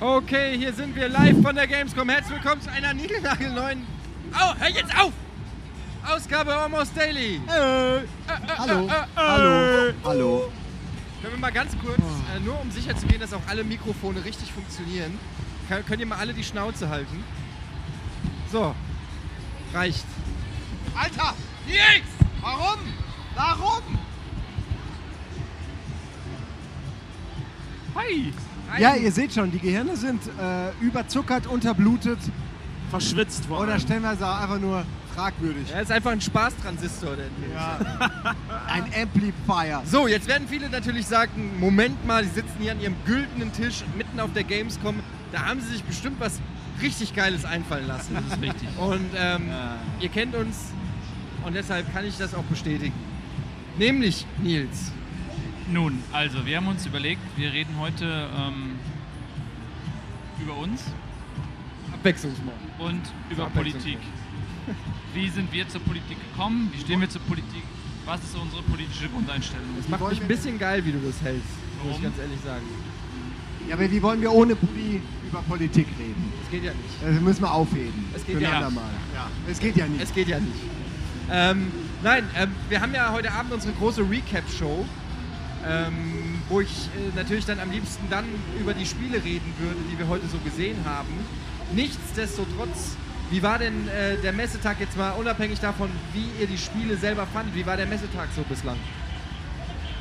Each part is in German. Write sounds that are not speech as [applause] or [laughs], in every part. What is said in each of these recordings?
Okay, hier sind wir live von der Gamescom. Herzlich willkommen zu einer niegelnagelneuen. Oh, hör jetzt auf! Ausgabe Almost Daily. Hallo. Hallo. Hallo. Können wir mal ganz kurz, äh, nur um sicher zu gehen, dass auch alle Mikrofone richtig funktionieren, kann, könnt ihr mal alle die Schnauze halten? So, reicht. Alter! Nix! Warum? Warum? Hi! Ja, ihr seht schon, die Gehirne sind äh, überzuckert, unterblutet Verschwitzt vor oder allem. stellenweise auch einfach nur fragwürdig. Ja, ist einfach ein Spaßtransistor. Der Ja. [laughs] Ein Amplifier. So, jetzt werden viele natürlich sagen, Moment mal, die sitzen hier an ihrem güldenen Tisch mitten auf der Gamescom. Da haben sie sich bestimmt was richtig Geiles einfallen lassen. Das ist richtig. Und ähm, ihr kennt uns und deshalb kann ich das auch bestätigen. Nämlich, Nils. Nun, also, wir haben uns überlegt, wir reden heute ähm, über uns Abwechslungsmord. und über. Politik. [laughs] Wie sind wir zur Politik gekommen? Wie stehen wir zur Politik? Was ist unsere politische Grundeinstellung? Es macht mich ein bisschen geil, wie du das hältst, muss ich Warum? ganz ehrlich sagen. Ja, aber wie wollen wir ohne Buddy über Politik reden? Es geht ja nicht. Das müssen wir aufheben. Es geht Für ein ja. andermal. Ja. Es geht ja nicht. Es geht ja nicht. Ähm, nein, ähm, wir haben ja heute Abend unsere große Recap-Show, ähm, wo ich äh, natürlich dann am liebsten dann über die Spiele reden würde, die wir heute so gesehen haben. Nichtsdestotrotz, wie war denn äh, der Messetag jetzt mal unabhängig davon, wie ihr die Spiele selber fandet? Wie war der Messetag so bislang?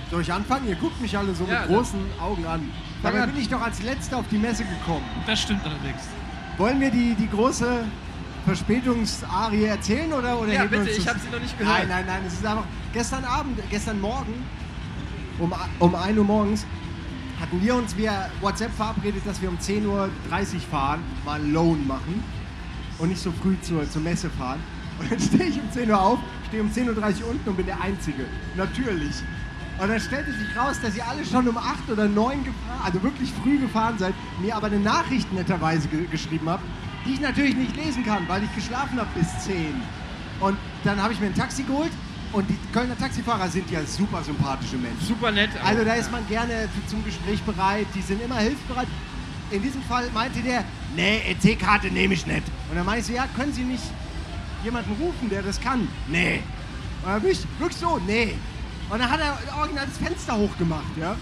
Soll ich anfangen? Ihr guckt mich alle so Ja, mit großen Augen an. Fang Dabei an. bin ich doch als Letzter auf die Messe gekommen. Das stimmt allerdings. Wollen wir die, die große Verspätungsarie erzählen oder, oder Ja, heben wir bitte, uns ich das- habe sie noch nicht gehört. Nein, nein, nein, es ist einfach. Gestern Abend, gestern Morgen, um, um 1 Uhr morgens, hatten wir uns via WhatsApp verabredet, dass wir um 10.30 Uhr fahren, mal Loan machen und nicht so früh zur, zur Messe fahren. Und dann stehe ich um 10 Uhr auf, stehe um 10.30 Uhr unten und bin der Einzige. Natürlich. Und dann stellte sich raus, dass ihr alle schon um 8 oder 9 gefahren, also wirklich früh gefahren seid, mir aber eine Nachricht netterweise ge geschrieben habt, die ich natürlich nicht lesen kann, weil ich geschlafen habe bis 10. Und dann habe ich mir ein Taxi geholt und die Kölner Taxifahrer sind ja super sympathische Menschen. Super nett. Also da ist man gerne zum Gespräch bereit, die sind immer hilfsbereit. In diesem Fall meinte der, nee, EC-Karte nehme ich nicht. Und dann meinte ich so, ja, können Sie nicht jemanden rufen, der das kann? Nee. Und dann bin ich wirklich so, nee. Und dann hat er original das Fenster hochgemacht, ja.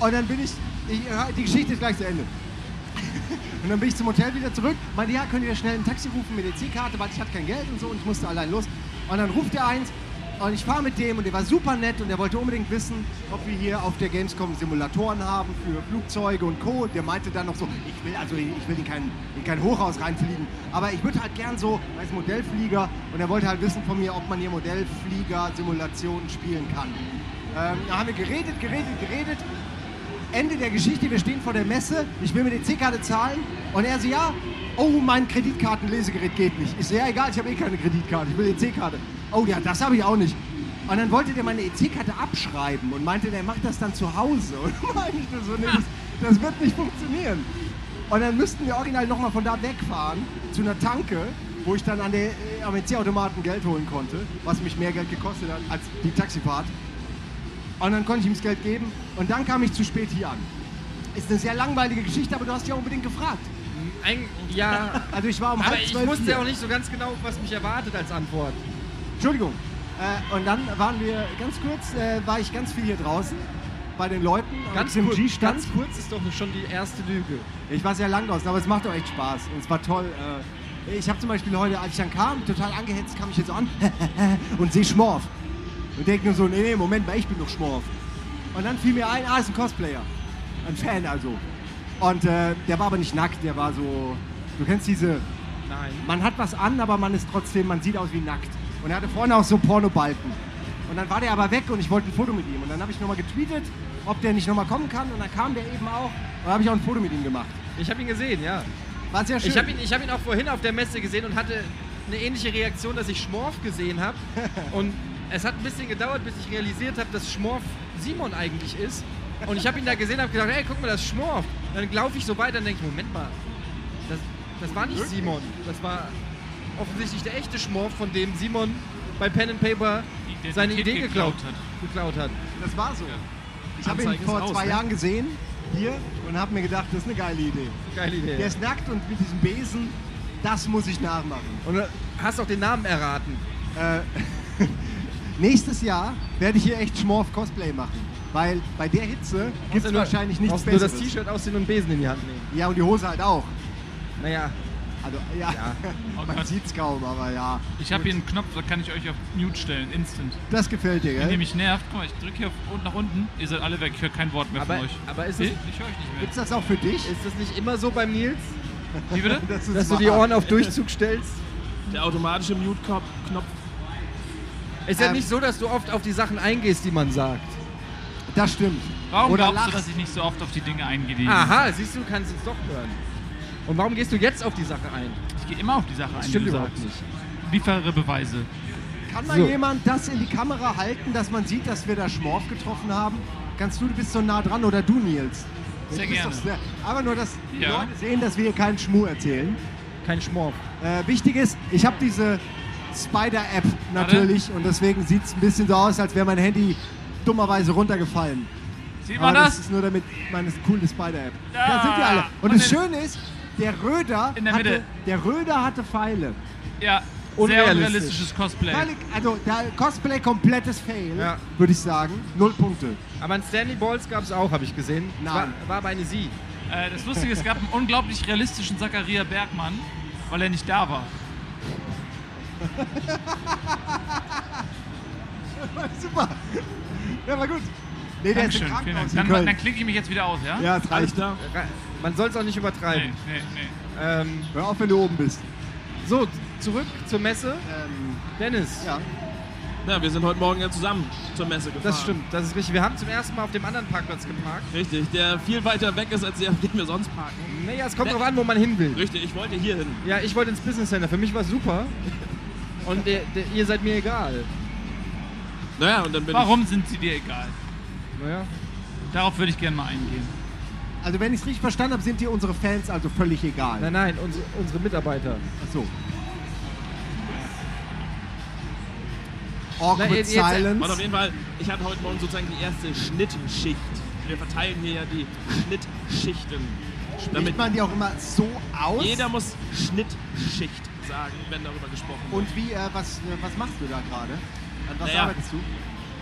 Und dann bin ich, ich die Geschichte ist gleich zu Ende. [laughs] Und dann bin ich zum Hotel wieder zurück. Meinte, ja, könnt ihr schnell ein Taxi rufen mit EC-Karte, weil ich hatte kein Geld und so und ich musste allein los. Und dann ruft er eins und ich fahre mit dem und der war super nett und der wollte unbedingt wissen, ob wir hier auf der Gamescom Simulatoren haben für Flugzeuge und Co. Der meinte dann noch so, ich will also ich will in kein, in kein Hochhaus reinfliegen, aber ich würde halt gern so als Modellflieger. Und er wollte halt wissen von mir, ob man hier Modellflieger-Simulationen spielen kann. Ähm, da haben wir geredet, geredet, geredet. Ende der Geschichte, wir stehen vor der Messe, ich will mir die C-Karte zahlen. Und er so, ja, oh, mein Kreditkartenlesegerät geht nicht. Ich so, ja, egal, ich habe eh keine Kreditkarte, ich will die C-Karte. Oh ja, das habe ich auch nicht. Und dann wollte der meine EC-Karte abschreiben und meinte, der macht das dann zu Hause. [laughs] Und meinte so, nee, das, das wird nicht funktionieren. Und dann müssten wir original nochmal von da wegfahren zu einer Tanke, wo ich dann an der, äh, am EC-Automaten Geld holen konnte, was mich mehr Geld gekostet hat als die Taxifahrt. Und dann konnte ich ihm das Geld geben und dann kam ich zu spät hier an. Ist eine sehr langweilige Geschichte, aber du hast ja unbedingt gefragt. Ein, ja, [laughs] Also ich war um aber halb ich wusste hier. ja auch nicht so ganz genau, was mich erwartet als Antwort. Entschuldigung. Äh, und dann waren wir ganz kurz, äh, war ich ganz viel hier draußen bei den Leuten Ganz kurz, G-Stand. ganz kurz ist doch schon die erste Lüge. Ich war sehr lang draußen, aber es macht doch echt Spaß und es war toll. Äh, ich habe zum Beispiel heute, als ich dann kam, total angehetzt, kam ich jetzt so an [laughs] und sehe Schmorf. Und denke nur so, nee, nee, Moment mal, ich bin doch Schmorf. Und dann fiel mir ein, ah, ist ein Cosplayer. Ein Fan also. Und äh, der war aber nicht nackt, der war so, du kennst diese, Nein. man hat was an, aber man ist trotzdem, man sieht aus wie nackt. Und er hatte vorne auch so Pornobalken. Und dann war der aber weg und ich wollte ein Foto mit ihm. Und dann habe ich nochmal getweetet, ob der nicht nochmal kommen kann. Und dann kam der eben auch. Und dann habe ich auch ein Foto mit ihm gemacht. Ich habe ihn gesehen, ja. War sehr schön. Ich habe ihn, ich hab ihn auch vorhin auf der Messe gesehen und hatte eine ähnliche Reaktion, dass ich Schmorf gesehen habe. [laughs] Und es hat ein bisschen gedauert, bis ich realisiert habe, dass Schmorf Simon eigentlich ist. Und ich habe ihn da gesehen und habe gedacht, ey, guck mal, das ist Schmorf. Dann laufe ich so weiter und denke, Moment mal, das, das war nicht Simon. Das war offensichtlich der echte Schmorf, von dem Simon bei Pen and Paper Identität seine Idee geklaut, geklaut hat. geklaut hat. Das war so. Ja. Ich habe ihn vor raus, zwei ne? Jahren gesehen hier und habe mir gedacht, das ist eine geile Idee. Geile Idee. Der ist nackt und mit diesem Besen, das muss ich nachmachen. Und du hast auch den Namen erraten. Äh, [laughs] nächstes Jahr werde ich hier echt Schmorf-Cosplay machen. Weil bei der Hitze gibt es wahrscheinlich nichts brauchst nur das Besseres. T-Shirt ausziehen und einen Besen in die Hand nehmen. Ja, und die Hose halt auch. Naja, Also, ja, Ja. [laughs] Oh man Gott. sieht es kaum, aber ja. Ich habe hier einen Knopf, da kann ich euch auf Mute stellen, instant. Das gefällt dir, Wenn ihr gell? mich nervt, guck mal, ich drücke hier nach unten, ihr seid alle weg, ich höre kein Wort mehr aber, von euch. aber ist, Nee, es, ich höre euch nicht mehr. Gibt's das auch für dich? ist das nicht immer so beim Nils, Wie bitte? [laughs] Das dass du die. Ohren auf Durchzug stellst? Der automatische Mute-Knopf. Ist ja Ähm. nicht so, dass du oft auf die Sachen eingehst, die man sagt. Das stimmt. Warum Oder glaubst du, dass ich nicht so oft auf die Dinge eingehe? die- Aha, siehst du, kannst es doch hören. Und warum gehst du jetzt auf die Sache ein? Ich gehe immer auf die Sache ein, Das die stimmt du überhaupt sagst. nicht. Liefere Beweise. Kann mal So. jemand das in die Kamera halten, dass man sieht, dass wir da Schmorf getroffen haben? Kannst du, du bist so nah dran oder du, Nils? Sehr Du bist gerne. doch sehr- aber nur, dass die Ja. Leute sehen, dass wir hier keinen Schmuh erzählen. Kein Schmorf. Äh, wichtig ist, ich habe diese Spider-App natürlich und deswegen sieht es ein bisschen so aus, als wäre mein Handy dummerweise runtergefallen. Sieht Aber man das das? ist nur damit meine coole Spider-App. Ja. Da sind die alle. Und Und das Schöne ist, der Röder, In der hatte, der Röder hatte Pfeile. Ja, sehr Unrealistisch. unrealistisches Cosplay. Also der Cosplay komplettes Fail, Ja. würde ich sagen. Null Punkte. Aber ein Stanley Balls gab es auch, habe ich gesehen. Nein. War, war aber eine Sie. Äh, das Lustige, es gab einen unglaublich realistischen Zacharia Bergmann, weil er nicht da war. [laughs] Super. Ja, war gut. Nee, der ist im Dankeschön, vielen Dank. Dann, dann klicke ich mich jetzt wieder aus, ja? Ja, es reicht. Ra- Man soll es auch nicht Nee, übertreiben. nee, nee. Ähm, Hör auf, wenn du oben bist. so, zurück zur Messe. Ähm, Dennis. ja. Ja, wir sind heute Morgen ja zusammen zur Messe gefahren. Das stimmt, das ist richtig. Wir haben zum ersten Mal auf dem anderen Parkplatz geparkt. Richtig, der viel weiter weg ist, als der, auf dem wir sonst parken. Naja, es kommt drauf an, wo man hin will. Richtig, ich wollte hier hin. Ja, ich wollte ins Business Center. Für mich war es super. Und der, der, ihr seid mir egal. Naja, und dann bin Warum sind sie dir egal? Naja. Darauf würde ich gerne mal eingehen. Also wenn ich es richtig verstanden habe, sind dir unsere Fans also völlig egal. Nein, nein, unsere, unsere Mitarbeiter. Ach so. Awkward Na, jetzt- jetzt- ich. Und auf Silence. jeden Fall, ich hatte heute Morgen sozusagen die erste Schnittschicht. Wir verteilen hier ja die Schnittschichten. Spricht man die auch immer so aus? Jeder muss Schnittschicht sagen, wenn darüber gesprochen wird. Und wie, äh, was, äh, was machst du da gerade? An was Naja. arbeitest du?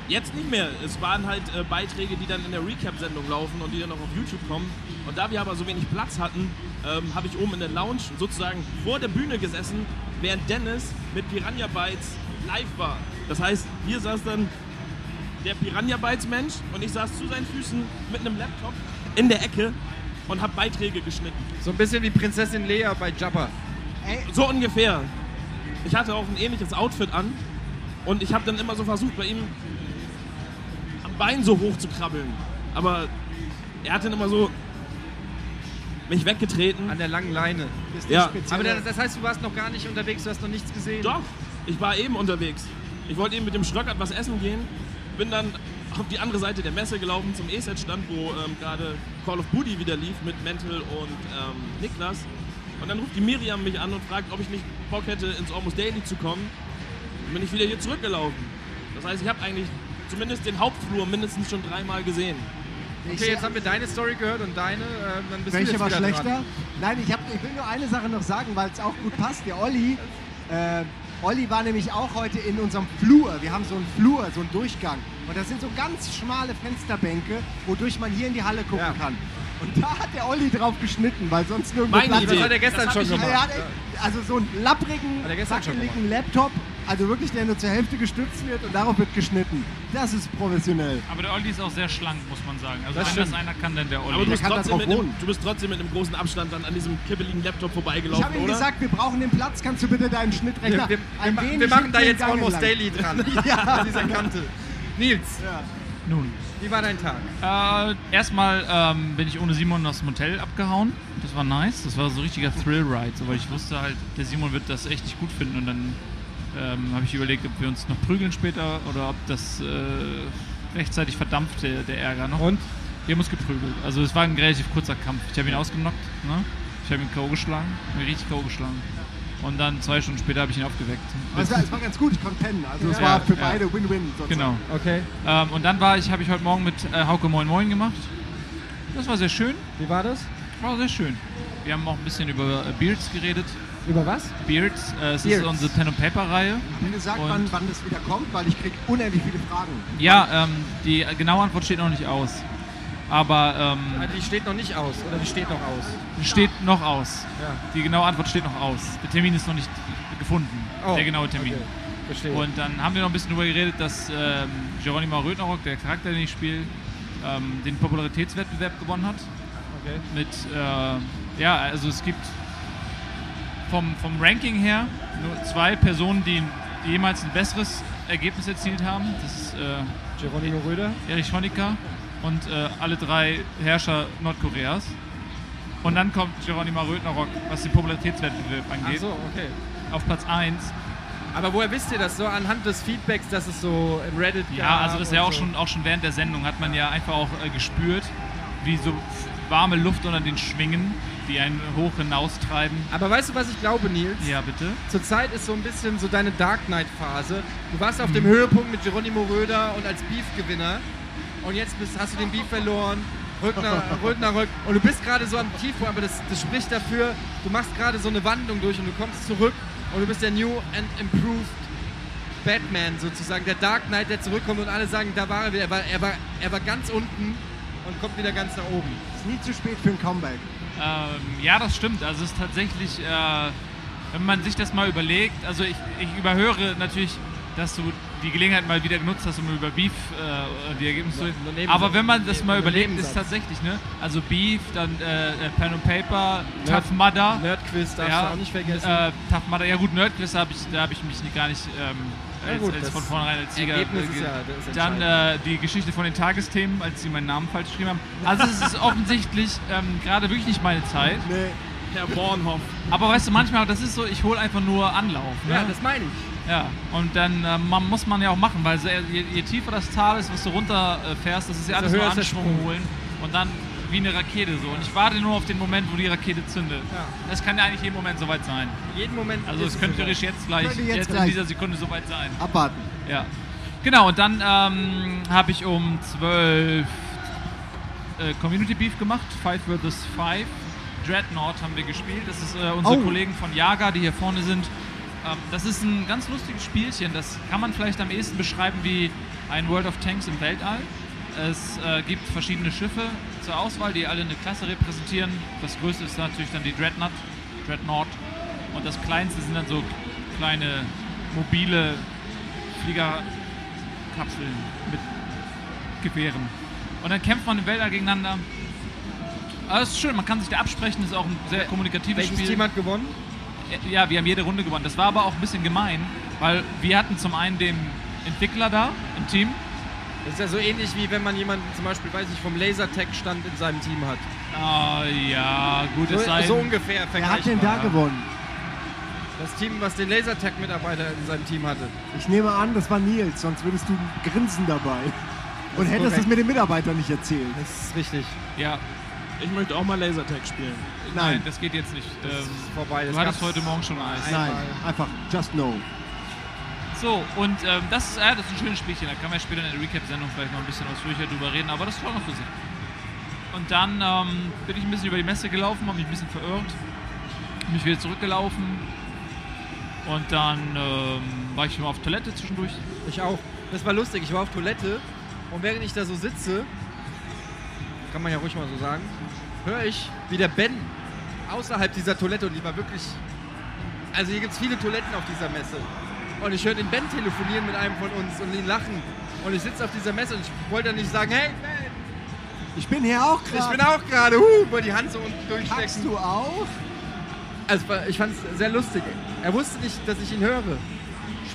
Jetzt nicht mehr. Es waren halt äh, Beiträge, die dann in der Recap-Sendung laufen und die dann auch auf YouTube kommen. Und da wir aber so wenig Platz hatten, ähm, habe ich oben in der Lounge sozusagen vor der Bühne gesessen, während Dennis mit Piranha Bytes live war. Das heißt, hier saß dann der Piranha Bytes Mensch und ich saß zu seinen Füßen mit einem Laptop in der Ecke und habe Beiträge geschnitten. So ein bisschen wie Prinzessin Lea bei Jabba. Ey, So ungefähr. Ich hatte auch ein ähnliches Outfit an und ich habe dann immer so versucht, bei ihm am Bein so hoch zu krabbeln. Aber er hat dann immer so mich weggetreten. An der langen Leine. Ja. Aber das, das heißt, du warst noch gar nicht unterwegs, du hast noch nichts gesehen. Doch, ich war eben unterwegs. Ich wollte eben mit dem Schröckert was essen gehen, bin dann auf die andere Seite der Messe gelaufen zum E-Set-Stand, wo ähm, gerade Call of Duty wieder lief mit Mental und ähm, Niklas. Und dann ruft die Miriam mich an und fragt, ob ich nicht Bock hätte, ins Almost Daily zu kommen. Dann bin ich wieder hier zurückgelaufen. Das heißt, ich habe eigentlich zumindest den Hauptflur mindestens schon dreimal gesehen. Okay, jetzt haben wir deine Story gehört und deine. Äh, dann bist du Welche jetzt war schlechter? Dran. Nein, ich, hab, ich will nur eine Sache noch sagen, weil es auch gut passt. Der Olli, äh, Olli war nämlich auch heute in unserem Flur. Wir haben so einen Flur, so einen Durchgang. Und das sind so ganz schmale Fensterbänke, wodurch man hier in die Halle gucken Ja. kann. Und da hat der Olli drauf geschnitten, weil sonst nirgendwo Meine Platz Idee. Das hat er gestern Das schon gemacht. Er hat, also so einen lapprigen, wackeligen Laptop, also wirklich, der nur zur Hälfte gestützt wird und darauf wird geschnitten. Das ist professionell. Aber der Olli ist auch sehr schlank, muss man sagen. Also Das wenn das stimmt. einer kann, dann der Aber Olli. du bist, kann da trotzdem mit einem, wohnen. du bist trotzdem mit einem großen Abstand dann an diesem kibbeligen Laptop Ich vorbeigelaufen, habe ihm oder? gesagt, wir brauchen den Platz, kannst du bitte deinen Schnittrechner Wir, wir, ein wir, wenig wir machen da jetzt Gang Almost entlang. Daily dran. [laughs] Ja. [laughs] An dieser Kante. Nils, Nun. wie war dein Tag? Äh, erstmal ähm, bin ich ohne Simon aus dem Hotel abgehauen. Das war nice. Das war so ein richtiger Thrill-Ride, so, weil ich wusste halt, der Simon wird das echt nicht gut finden. Und dann ähm, habe ich überlegt, ob wir uns noch prügeln später oder ob das äh, rechtzeitig verdampft, der, der Ärger noch. Und? Wir haben uns geprügelt. Also es war ein relativ kurzer Kampf. Ich habe ihn ausgenockt, ne? ich habe ihn K.O. geschlagen, ihn richtig K.O. geschlagen. Und dann zwei Stunden später habe ich ihn aufgeweckt. Aber es war, es ganz gut, ich konnte pennen. Also es Ja, war für ja. beide Win-Win sozusagen. Genau. Okay. Ähm, und dann war ich, habe ich heute Morgen mit äh, Hauke Moin Moin gemacht. Das war sehr schön. Wie war das? War sehr schön. Wir haben auch ein bisschen über äh, Beards geredet. Über was? Beards, äh, es Beards. ist unsere Pen and Paper Reihe. Wie gesagt, Und- wann, wann das wieder kommt, weil ich krieg unendlich viele Fragen. Ja, ähm, die genaue Antwort steht noch nicht aus. Aber Ah, ähm, Die steht noch nicht aus oder die steht noch aus? steht noch aus. Ja. Die genaue Antwort steht noch aus. Der Termin ist noch nicht gefunden. Oh, der genaue Termin. Okay. Verstehe. Und dann haben wir noch ein bisschen darüber geredet, dass ähm, Geronimo Rötnerock, der Charakter, den ich spiele, ähm, den Popularitätswettbewerb gewonnen hat. okay. Mit, äh, ja, also es gibt vom, vom Ranking her nur zwei Personen, die jemals ein besseres Ergebnis erzielt haben. Das ist äh, Geronimo Röder. Erich Honecker und äh, alle drei Herrscher Nordkoreas. Und dann kommt Geronimo Rötnerock, was den Popularitätswettbewerb Ach angeht, so, okay. auf Platz 1. Aber woher wisst ihr das so anhand des Feedbacks, dass es so im Reddit Ja, also das ist ja auch so? schon, auch schon während der Sendung hat man ja einfach auch äh, gespürt, wie so warme Luft unter den Schwingen, die einen hoch hinaustreiben. Aber weißt du, was ich glaube, Nils? Ja, bitte. Zurzeit ist so ein bisschen so deine Dark Knight-Phase. Du warst auf dem Mhm. Höhepunkt mit Geronimo Röder und als Beef-Gewinner. Und jetzt bist, hast du den Beef verloren. Rückner, [laughs] Rödner Rück. Und du bist gerade so am Tiefpunkt, aber das, das spricht dafür, du machst gerade so eine Wandlung durch und du kommst zurück und du bist der New and Improved Batman sozusagen, der Dark Knight, der zurückkommt und alle sagen, da war er wieder. Er war, er war, er war ganz unten und kommt wieder ganz nach oben. Ist nie zu spät für ein Comeback. Ähm, ja, das stimmt. Also es ist tatsächlich, äh, wenn man sich das mal überlegt, also ich, ich überhöre natürlich, dass du die Gelegenheit mal wieder genutzt hast, um über Beef äh, die Ergebnisse zu reden. Aber wenn man das mal überlegt, ist tatsächlich, ne? Also Beef, dann äh, äh, Pen and Paper, Nerd- Tough Mudder. Nerdquiz darfst du auch nicht vergessen. Äh, Tough Mudder, ja gut, Nerdquiz habe ich, da habe ich mich gar nicht ähm, Ja als, gut, als von vornherein als Sieger Ergebnis äh, ist ja- das ist Dann äh, die Geschichte von den Tagesthemen, als sie meinen Namen falsch geschrieben haben. Also es ist offensichtlich ähm, gerade wirklich nicht meine Zeit. Nee. Herr Bornhoff. Aber weißt du, manchmal, das ist so, ich hole einfach nur Anlauf. Ne? ja, das meine ich. ja. Und dann äh, man, muss man ja auch machen, weil so, je, je tiefer das Tal ist, was du runterfährst, äh, fährst, das ist ja Desto alles nur Anschwung holen. Und dann wie eine Rakete so. Und ich warte nur auf den Moment, wo die Rakete zündet. Ja. Das kann ja eigentlich jeden Moment soweit sein. Jeden Moment. Also es könnte theoretisch jetzt gleich, jetzt, jetzt in gleich. dieser Sekunde soweit sein. Abwarten. Ja. Genau, und dann ähm, habe ich um 12 äh, Community Beef gemacht, 5 vs 5. Dreadnought haben wir gespielt. Das ist äh, unsere Oh. Kollegen von Jaga, die hier vorne sind. Ähm, das ist ein ganz lustiges Spielchen. Das kann man vielleicht am ehesten beschreiben wie ein World of Tanks im Weltall. Es äh, gibt verschiedene Schiffe zur Auswahl, die alle eine Klasse repräsentieren. Das größte ist natürlich dann die Dreadnought. Dreadnought. Und das kleinste sind dann so kleine mobile Fliegerkapseln mit Gewehren. Und dann kämpft man im Weltall gegeneinander. Aber es ist schön, man kann sich da absprechen, das ist auch ein sehr kommunikatives Welches Spiel. Team hat gewonnen? Ja, wir haben jede Runde gewonnen. Das war aber auch ein bisschen gemein, weil wir hatten zum einen den Entwickler da im Team. Das ist ja so ähnlich wie wenn man jemanden zum Beispiel, weiß ich, vom Lasertech-Stand in seinem Team hat. Ah, ja, gut, es So, sei so ungefähr Wer hat denn da gewonnen? Das Team, was den Lasertech-Mitarbeiter in seinem Team hatte. Ich nehme an, das war Nils, sonst würdest du grinsen dabei. Und ist hättest korrekt. es mit den Mitarbeitern nicht erzählt. Das ist richtig. Ja, Ich möchte auch mal Lasertag spielen. nein, Nein. das geht jetzt nicht. Das Ähm, ist vorbei. Das du hattest heute Morgen schon Eis. Nein, einfach just no. So, und ähm, das, ist, äh, das ist ein schönes Spielchen. Da kann man später in der Recap-Sendung vielleicht noch ein bisschen ausführlicher drüber reden, aber das war noch für sich. Und dann ähm, bin ich ein bisschen über die Messe gelaufen, habe mich ein bisschen verirrt, mich wieder zurückgelaufen. Und dann ähm, war ich mal auf Toilette zwischendurch. Ich auch. Das war lustig. Ich war auf Toilette und während ich da so sitze, kann man ja ruhig mal so sagen, höre ich, wie der Ben außerhalb dieser Toilette, und die war wirklich. Also hier gibt es viele Toiletten auf dieser Messe. Und ich höre den Ben telefonieren mit einem von uns und ihn lachen. Und ich sitze auf dieser Messe und ich wollte dann nicht sagen, hey Ben, Ich bin hier auch ich gerade. bin auch gerade, huh, wollte die Hand so unten durchstecken. du auch? Also ich fand es sehr lustig. Er wusste nicht, dass ich ihn höre.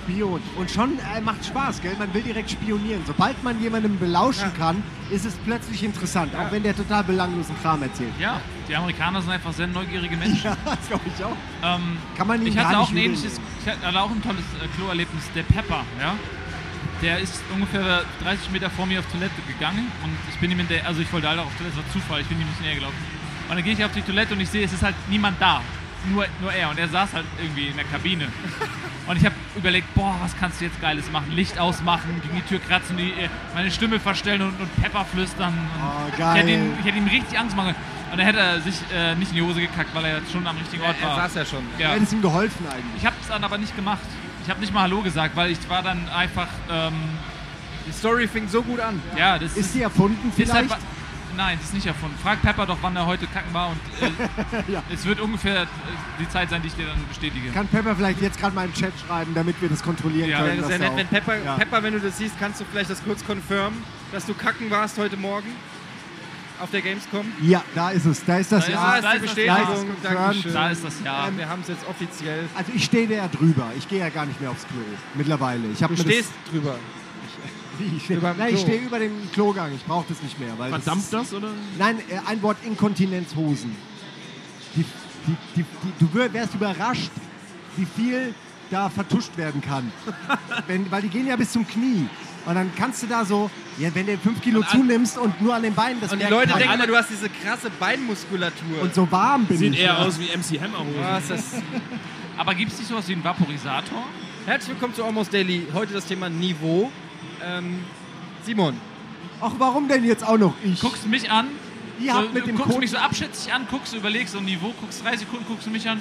Spion. Und schon äh, macht Spaß, gell? Man will direkt spionieren. Sobald man jemandem belauschen Ja. kann, ist es plötzlich interessant. Ja. Auch wenn der total belanglosen Kram erzählt. Ja, die Amerikaner sind einfach sehr neugierige Menschen. [laughs] Ja, das glaube ich auch. Ähm, Kann man ich hatte auch nicht ein ähnliches, ich hatte auch ein tolles äh, Kloerlebnis, der Pepper, ja. Der ist ungefähr 30 Meter vor mir auf Toilette gegangen und ich bin ihm in der, also ich wollte halt auch auf Toilette, das war Zufall, ich bin ihm nicht näher gelaufen. Und dann gehe ich auf die Toilette und ich sehe, es ist halt niemand da. Nur, nur er. Und er saß halt irgendwie in der Kabine. Und ich habe überlegt, boah, was kannst du jetzt Geiles machen? Licht ausmachen, gegen die Tür kratzen, die, äh, meine Stimme verstellen und, und Pepper flüstern. Und Oh, Ich geil. hätte, ihn, ich hätte ihm richtig Angst machen. Und er hätte sich äh, nicht in die Hose gekackt, weil er schon am richtigen Ort Er war. saß ja schon. Du Ja. hättest ihm geholfen eigentlich. Ich habe es dann aber nicht gemacht. Ich habe nicht mal Hallo gesagt, weil ich war dann einfach, ähm, Die Story fing so gut an. ja, das Ist die erfunden ist halt, vielleicht? wa- Nein, die ist nicht erfunden. Frag Pepper doch, wann er heute kacken war und äh, [laughs] Ja. es wird ungefähr äh, die Zeit sein, die ich dir dann bestätige. Kann Pepper vielleicht jetzt gerade mal im Chat schreiben, damit wir das kontrollieren Ja, können. Dass sehr er nett, wenn Pepper, Ja. Pepper, wenn du das siehst, kannst du vielleicht das kurz confirmen, dass du kacken warst heute Morgen auf der Gamescom. Ja, da ist es. Da ist das Da ist Ja. es, Da ist die ist das Bestätigung. Ja. Dankeschön. Da ist das Ja. Wir haben es jetzt offiziell. Also ich stehe da ja drüber. Ich gehe ja gar nicht mehr aufs Klo. Mittlerweile. Ich Du stehst drüber. Wie, ich stehe, über dem nein, ich Klo. stehe über dem Klogang. Ich brauche das nicht mehr. Weil Verdammt das? das, oder? Nein, äh, ein Wort Inkontinenzhosen. Die, die, die, die, du wär- wärst überrascht, wie viel da vertuscht werden kann. [laughs] wenn, weil die gehen ja bis zum Knie. Und dann kannst du da so, ja, wenn du 5 Kilo Und an- zunimmst und nur an den Beinen das Und die Leute denken immer, du hast diese krasse Beinmuskulatur. und so warm bin Sieht ich. eher ja. aus wie MC. Was das Aber gibt es nicht sowas wie einen Vaporisator? Herzlich willkommen zu Almost Daily. Heute das Thema Niveau. Ähm, Simon, Ach, warum denn jetzt auch noch ich? Guckst du mich an? Ihr so, habt mit du dem guckst Code- mich so abschätzig an, guckst, überlegst so ein Niveau, guckst drei Sekunden, guckst du mich an.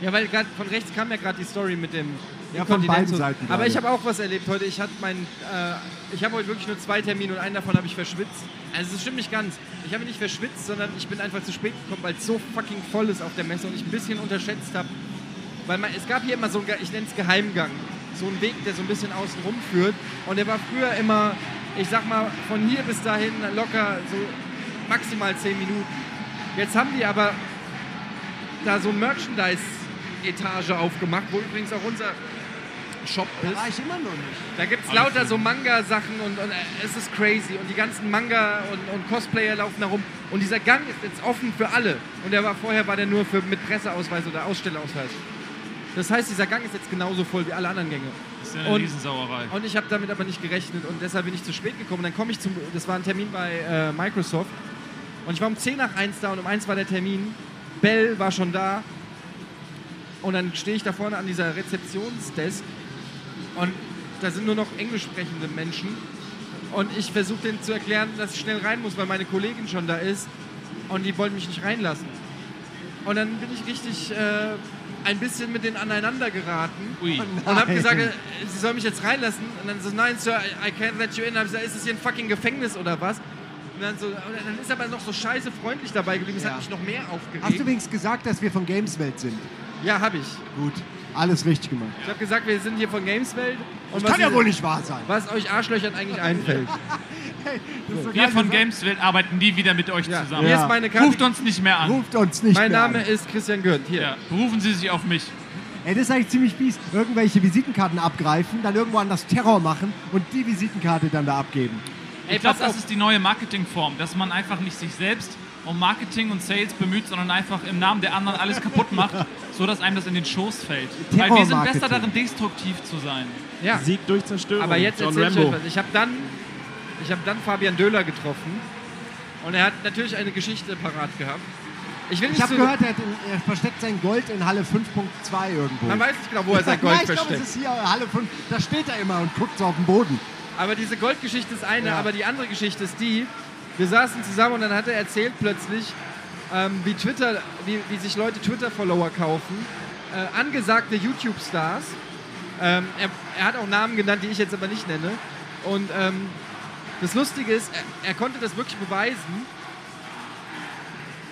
ja, weil gerade von rechts kam ja gerade die Story mit dem Ja, von beiden Seiten Aber gerade. ich habe auch was erlebt heute. Ich hatte mein, äh, ich habe heute wirklich nur zwei Termine und einen davon habe ich verschwitzt. Also es stimmt nicht ganz. Ich habe nicht verschwitzt, sondern ich bin einfach zu spät gekommen, weil es so fucking voll ist auf der Messe und ich ein bisschen unterschätzt habe. Weil man, es gab hier immer so einen, Ge- ich nenne es Geheimgang, so einen Weg, der so ein bisschen außen rum führt. Und der war früher immer, ich sag mal, von hier bis dahin locker so maximal 10 Minuten. Jetzt haben die aber da so ein Merchandise-Etage aufgemacht, wo übrigens auch unser Shop Da ist. war ich immer noch nicht. Da gibt es lauter so Manga-Sachen und, und äh, es ist crazy. Und die ganzen Manga- und, und Cosplayer laufen da rum. Und dieser Gang ist jetzt offen für alle. Und der war vorher war der nur für mit Presseausweis oder Ausstellerausweis. Das heißt, dieser Gang ist jetzt genauso voll wie alle anderen Gänge. Das ist ja eine Und- Riesensauerei. Und ich habe damit aber nicht gerechnet und deshalb bin ich zu spät gekommen. Dann komme ich zum, das war ein Termin bei äh, Microsoft und ich war um 10 nach 1 da und um 1 war der Termin. Bell war schon da und dann stehe ich da vorne an dieser Rezeptionsdesk und da sind nur noch englisch sprechende Menschen und ich versuche denen zu erklären, dass ich schnell rein muss, weil meine Kollegin schon da ist und die wollen mich nicht reinlassen. Und dann bin ich richtig äh, ein bisschen mit denen aneinander geraten Ui. und habe gesagt, sie soll mich jetzt reinlassen. Und dann so, nein, Sir, I, I can't let you in. Hab ich gesagt, ist das hier ein fucking Gefängnis oder was? Und dann, so, und dann ist er aber noch so scheiße freundlich dabei geblieben. Das Ja. hat mich noch mehr Hast du aufgeregt. übrigens gesagt, dass wir von Gameswelt sind? Ja, habe ich. Gut, alles richtig gemacht. Ich habe gesagt, wir sind hier von Gameswelt. Und Das kann ja wohl nicht wahr sein. Was euch Arschlöchern eigentlich [laughs] einfällt. So Wir von gesagt. Gameswelt arbeiten nie wieder mit euch Ja. zusammen. Hier Ja. ist meine Karte. Ruft uns nicht mehr an. Ruft uns nicht Mein mehr Name an. ist Christian Gürnt. Hier. Ja. Berufen Sie sich auf mich. Ey, das ist eigentlich ziemlich fies. Irgendwelche Visitenkarten abgreifen, dann irgendwo anders Terror machen und die Visitenkarte dann da abgeben. Ey, Ich glaube, das ist die neue Marketingform, dass man einfach nicht sich selbst um Marketing und Sales bemüht, sondern einfach im Namen der anderen alles kaputt macht, [laughs] so dass einem das in den Schoß fällt. Weil wir sind besser darin, destruktiv zu sein. Ja. Sieg durch Zerstörung. Aber jetzt John erzähl ich Rambo. euch was. Ich habe dann, ich hab dann Fabian Döhler getroffen. Und er hat natürlich eine Geschichte parat gehabt. Ich will nicht Ich habe so, gehört, er, hat er versteckt sein Gold in Halle 5.2 irgendwo. Man weiß nicht genau, wo er sein [laughs] Gold ja, ich glaube, versteckt. es ist hier Halle 5. Da steht er immer und guckt so auf den Boden. Aber diese Goldgeschichte ist eine, Ja. aber die andere Geschichte ist die, wir saßen zusammen und dann hat er erzählt plötzlich, ähm, wie, Twitter, wie, wie sich Leute Twitter-Follower kaufen, äh, angesagte YouTube-Stars. Ähm, er, er hat auch Namen genannt, die ich jetzt aber nicht nenne. Und ähm, das Lustige ist, er, er konnte das wirklich beweisen.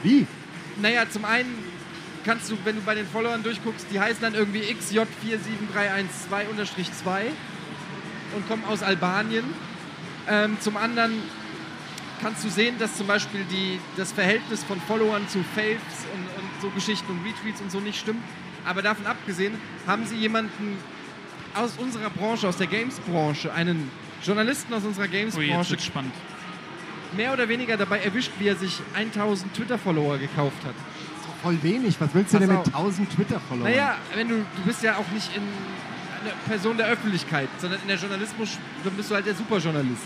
Wie? Naja, zum einen kannst du, wenn du bei den Followern durchguckst, die heißen dann irgendwie XJ47312-2 und kommen aus Albanien. Ähm, zum anderen kannst du sehen, dass zum Beispiel die, das Verhältnis von Followern zu Faves und, und so Geschichten und Retweets und so nicht stimmt. Aber davon abgesehen haben sie jemanden aus unserer Branche, aus der Games-Branche, einen Journalisten aus unserer Oh, Games-Branche spannend. mehr oder weniger dabei erwischt, wie er sich 1000 Twitter-Follower gekauft hat. Ist doch voll wenig. Was willst du Pass denn mit auf. 1000 Twitter-Followern? Naja, wenn du, du bist ja auch nicht in eine Person der Öffentlichkeit, sondern in der Journalismus, dann bist du halt der Superjournalist.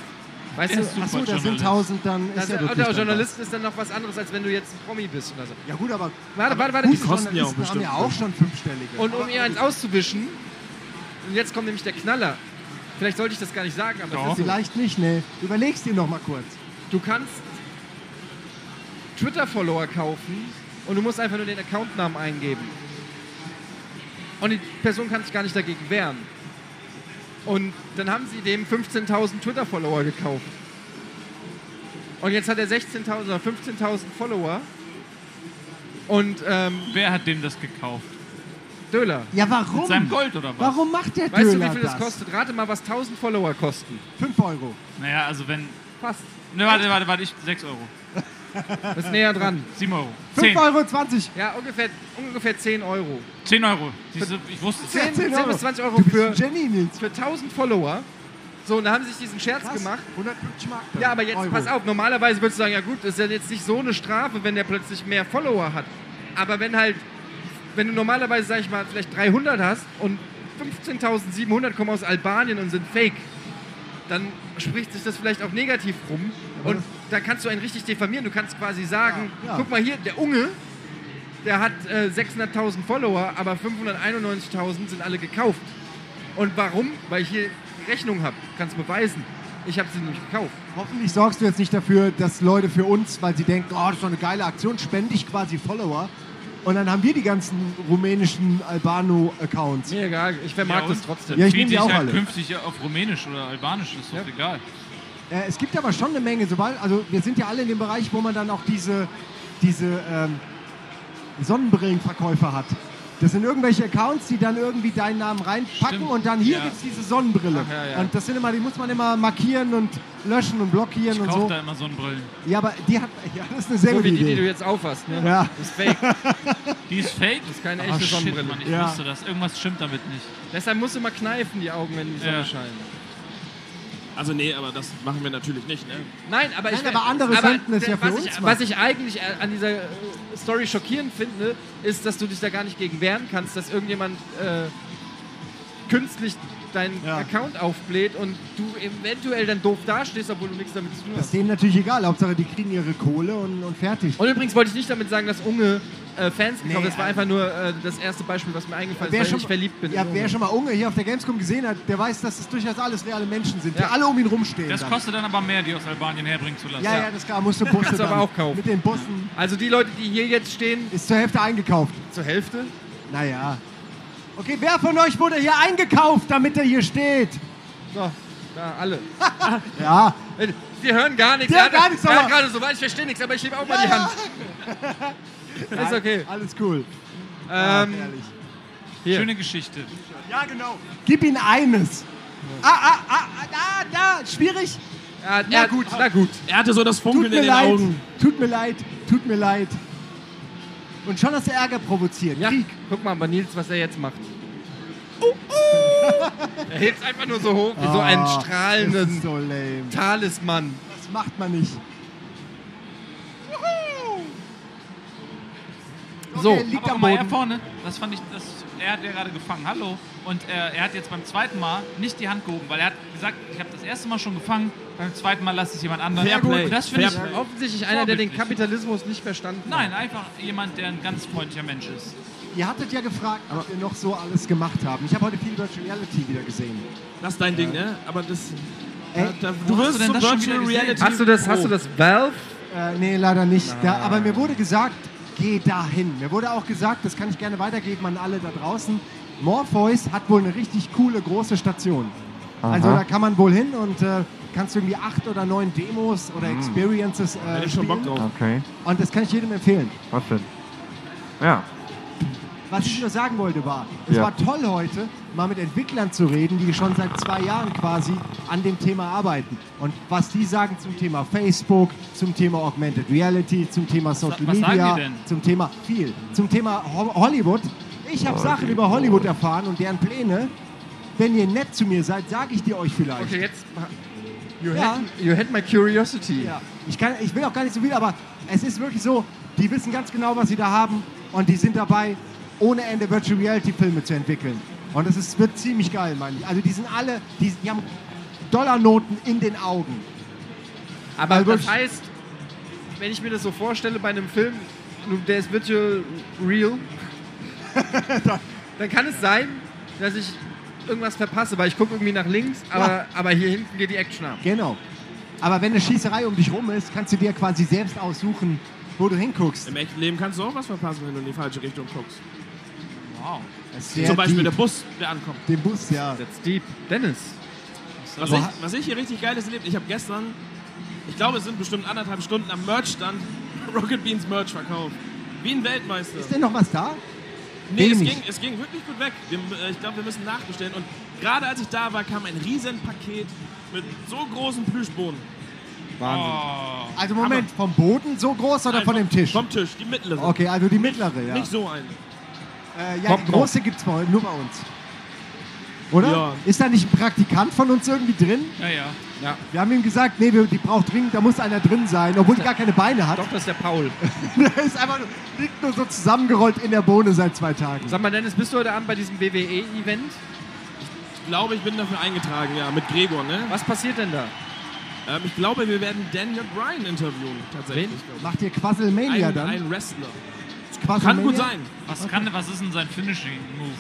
Weißt Der du, Achso, da sind Journalist. 1000, dann ist das, ja der wirklich dann Journalist ist dann noch was anderes, als wenn du jetzt ein Promi bist oder so. Ja gut, aber Warte, warte, warte. diese- kosten ja auch Journalisten haben ja bestimmt. auch schon fünfstellige. Und um Aber- ihr eins auszuwischen, und jetzt kommt nämlich der Knaller. Vielleicht sollte ich das gar nicht sagen, aber Doch. es ist so. Vielleicht nicht, ne? Überlegst dir noch mal kurz. Du kannst Twitter-Follower kaufen und du musst einfach nur den Accountnamen eingeben. Und die Person kann sich gar nicht dagegen wehren. Und dann haben sie dem 15.000 Twitter-Follower gekauft. Und jetzt hat er 16.000 oder 15.000 Follower. Und ähm, Wer hat dem das gekauft? Döler. Ja, warum? Mit seinem Gold oder was? Warum macht der Weißt du, Döler wie viel das kostet? Rate mal, was 1000 Follower kosten. 5 Euro. Naja, also wenn. Fast. Ne, warte, warte, warte, ich 6 Euro. [laughs] Das ist näher dran. 7 Euro. 5 10. Euro 20. Ja, ungefähr, ungefähr 10 Euro. 10 Euro. Siehst du, ich wusste es. 10, 10 bis 20 Euro Du für, Genie, Nils. für 1000 Follower. So, und da haben sie sich diesen Scherz Krass. gemacht. 150 Mark. Ja, aber jetzt Euro. pass auf, normalerweise würdest du sagen, ja gut, das ist ja jetzt nicht so eine Strafe, wenn der plötzlich mehr Follower hat. Aber wenn halt, wenn du normalerweise, sag ich mal, vielleicht 300 hast und 15.700 kommen aus Albanien und sind fake, dann spricht sich das vielleicht auch negativ rum. Und da kannst du einen richtig diffamieren. Du kannst quasi sagen, Ja, ja. guck mal hier, der Unge, der hat äh, 600.000 Follower, aber 591.000 sind alle gekauft. Und warum? Weil ich hier die Rechnung habe. Kannst beweisen. Ich habe sie nämlich gekauft. Hoffentlich sorgst du jetzt nicht dafür, dass Leute für uns, weil sie denken, oh, das ist doch eine geile Aktion, spende ich quasi Follower. Und dann haben wir die ganzen rumänischen Albano-Accounts. Mir egal, ich vermarkte Ja, es und? trotzdem. Ja, ich nehme die ich auch halt alle. künftig auf Rumänisch oder Albanisch, ist doch egal. Äh, es gibt aber schon eine Menge, sobald, also wir sind ja alle in dem Bereich, wo man dann auch diese, diese ähm, Sonnenbrillenverkäufer hat. Das sind irgendwelche Accounts, die dann irgendwie deinen Namen reinpacken Stimmt, und dann hier ja. gibt es diese Sonnenbrille. Ach, ja, ja. Und das sind immer, die muss man immer markieren und löschen und blockieren Ich und kaufe so. da immer Sonnenbrillen. Ja, aber die hat, ja, das ist eine sehr So gute wie die, die Idee. du jetzt aufhast. Ne? Ja. Das ist fake. [laughs] Die ist fake? Das ist keine echte shit, Sonnenbrille. Mann, ich Ja. wusste das. Irgendwas stimmt damit nicht. Deshalb musst du immer kneifen, die Augen, wenn die Sonne Ja. scheint. Also nee, aber das machen wir natürlich nicht. Ne? Nein, aber Nein, ich aber andere senden es der- ja für was uns ich, was ich eigentlich äh, an dieser äh, Story schockierend finde, ist, dass du dich da gar nicht gegen wehren kannst, dass irgendjemand äh, künstlich deinen Ja. Account aufbläht und du eventuell dann doof dastehst, obwohl du nichts damit zu tun Das ist hast. denen natürlich egal. Hauptsache, die kriegen ihre Kohle und, und fertig. Und übrigens wollte ich nicht damit sagen, dass Unge äh, Fans gekauft Nee, Das war äh, einfach nur äh, das erste Beispiel, was mir eingefallen ist, Wer weil schon, ich verliebt bin. ja, wer Unge. schon mal Unge hier auf der Gamescom gesehen hat, der weiß, dass es durchaus alles reale Menschen sind, die Ja. alle um ihn rumstehen. Das dann. kostet dann aber mehr, die aus Albanien herbringen zu lassen. Ja, ja, das klar, musst du [laughs] Busse Kannst du aber auch kaufen. Mit den Bussen Also die Leute, die hier jetzt stehen, ist zur Hälfte eingekauft. zur Hälfte. Naja. Okay, wer von euch wurde hier eingekauft, damit er hier steht? So, da alle. [laughs] Ja. Sie hören gar nichts. Die hören hat- gar nichts, Er aber- gerade so weit, ich verstehe nichts, aber ich hebe auch mal Ja, die ja. Hand. [laughs] Ist okay. Alles cool. Ah, Ähm, herrlich. hier. Schöne Geschichte. Ja, genau. Gib ihm eines. Ah, ah, ah, ah, da, da, schwierig. Ja, Na ja, gut. Na gut. Er hatte so das Funkeln in den leid. Augen. Tut mir leid. Tut mir leid. Und schon hast du Ärger provoziert. Ja, Krieg. guck mal bei Nils, was er jetzt macht. er hebt es einfach nur so hoch, wie so einen Ah, strahlenden so. Talisman. Das macht man nicht. So, Okay, liegt Aber am er Boden. vorne, das fand ich, das, er hat ja gerade gefangen, hallo. Und äh, er hat jetzt beim zweiten Mal nicht die Hand gehoben, weil er hat gesagt, ich habe das erste Mal schon gefangen, beim zweiten Mal lasse ich jemand anderen. Fair Play. Das finde ich, offensichtlich einer, der den. Kapitalismus nicht verstanden nein, hat. einfach jemand, der ein ganz freundlicher Mensch ist. Ihr hattet ja gefragt, was wir noch so alles gemacht haben. Ich habe heute viel Virtual Reality wieder gesehen. Das ist dein Ding, ne? Aber das. Ey, da, wo du wirst zum schon Virtual? Reality. Hast du das, hast du das Valve? Äh, nee, leider nicht. Da, aber mir wurde gesagt, geh dahin. Mir wurde auch gesagt, das kann ich gerne weitergeben an alle da draußen. Morpheus hat wohl eine richtig coole große Station. Also da kann man wohl hin und äh, kannst irgendwie acht oder neun Demos oder Experiences äh, Hätte ich schon Bock drauf. Okay, Und das kann ich jedem empfehlen. was denn? Ja, Was ich nur sagen wollte war, es Ja. war toll heute, mal mit Entwicklern zu reden, die schon seit zwei Jahren quasi an dem Thema arbeiten. Und was die sagen zum Thema Facebook, zum Thema Augmented Reality, zum Thema Social was Media, zum Thema viel, zum Thema Ho Hollywood. Ich habe Sachen über Hollywood erfahren und deren Pläne. Wenn ihr nett zu mir seid, sage ich die euch vielleicht. Okay, jetzt. You, Ja. had, you had my curiosity. Ja. Ich, kann, ich will auch gar nicht so viel, aber es ist wirklich so, die wissen ganz genau, was sie da haben und die sind dabei, ohne Ende Virtual Reality Filme zu entwickeln. Und es ist, wird ziemlich geil, meine ich. Also die sind alle, die, die haben Dollarnoten in den Augen. Aber Also das heißt, wenn ich mir das so vorstelle bei einem Film, der ist virtual real, [laughs] dann kann es sein, dass ich irgendwas verpasse, weil ich gucke irgendwie nach links, aber, aber hier hinten geht die Action ab. Genau. Aber wenn eine Schießerei um dich rum ist, kannst du dir quasi selbst aussuchen, wo du hinguckst. Im echten Leben kannst du auch was verpassen, wenn du in die falsche Richtung guckst. Wow. Das ist sehr Zum Beispiel deep. der Bus, der ankommt. Den Bus, ja. That's deep. Dennis. Was ich, was ich hier richtig geiles erlebt, ich habe gestern, ich glaube, es sind bestimmt anderthalb Stunden am Merchstand [laughs] Rocket Beans Merch verkauft. Wie ein Weltmeister. Ist denn noch was da? Nee, es ging, es ging wirklich gut weg. Wir, äh, ich glaube, wir müssen nachbestellen. Und gerade als ich da war, kam ein riesen Paket mit so großen Plüschbohnen. Wahnsinn. Oh. Also Moment, vom Boden so groß oder Nein, von dem Tisch? Vom Tisch, die mittlere. Okay, also die mittlere, ja. Nicht so eine. Äh, ja, Kommt die große gibt es nur bei uns. Oder? Ja. Ist da nicht ein Praktikant von uns irgendwie drin? Ja, ja. Ja. Wir haben ihm gesagt, nee, wir- die braucht dringend, da muss einer drin sein, obwohl die gar keine Beine hat. Doch, das ist der Paul. [laughs] Der ist einfach nur, liegt nur so zusammengerollt in der Bohne seit zwei Tagen. Sag mal, Dennis, bist du heute Abend bei diesem WWE-Event? Ich glaube, ich bin dafür eingetragen, ja, mit Gregor, ne? Was passiert denn da? Ähm, ich glaube, wir werden Daniel Bryan interviewen, tatsächlich. Macht ihr Quasselmania Ein, dann? ein Wrestler. Kann gut sein. Was, kann, was ist denn sein Finishing-Move?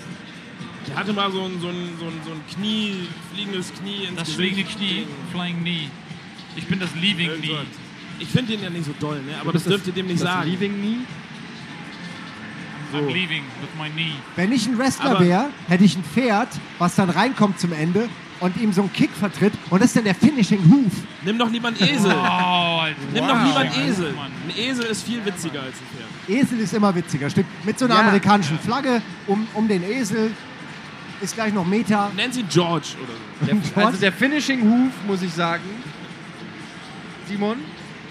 Der hatte mal so ein, so ein, so ein, so ein Knie, fliegendes Knie ins Das Gesicht. fliegende Knie, Flying Knee. Ich bin das Leaving Irgend Knee. Ich finde den ja nicht so doll, ne? aber das bist dürft ihr dem nicht das sagen. Leaving Nie? I'm leaving with my knee. Wenn ich ein Wrestler wäre, hätte ich ein Pferd, was dann reinkommt zum Ende und ihm so einen Kick vertritt und das ist dann der Finishing Hoof. Nimm doch lieber einen Esel. [laughs] Oh, Alter. Nimm wow. doch lieber einen Esel. Ein Esel ist viel witziger als ein Pferd. Esel ist immer witziger. Stimmt. Mit so einer Ja. amerikanischen Flagge um, um den Esel ist gleich noch Meter. Nenn sie George oder so. [laughs] Der, also der Finishing Hoof, muss ich sagen. Simon,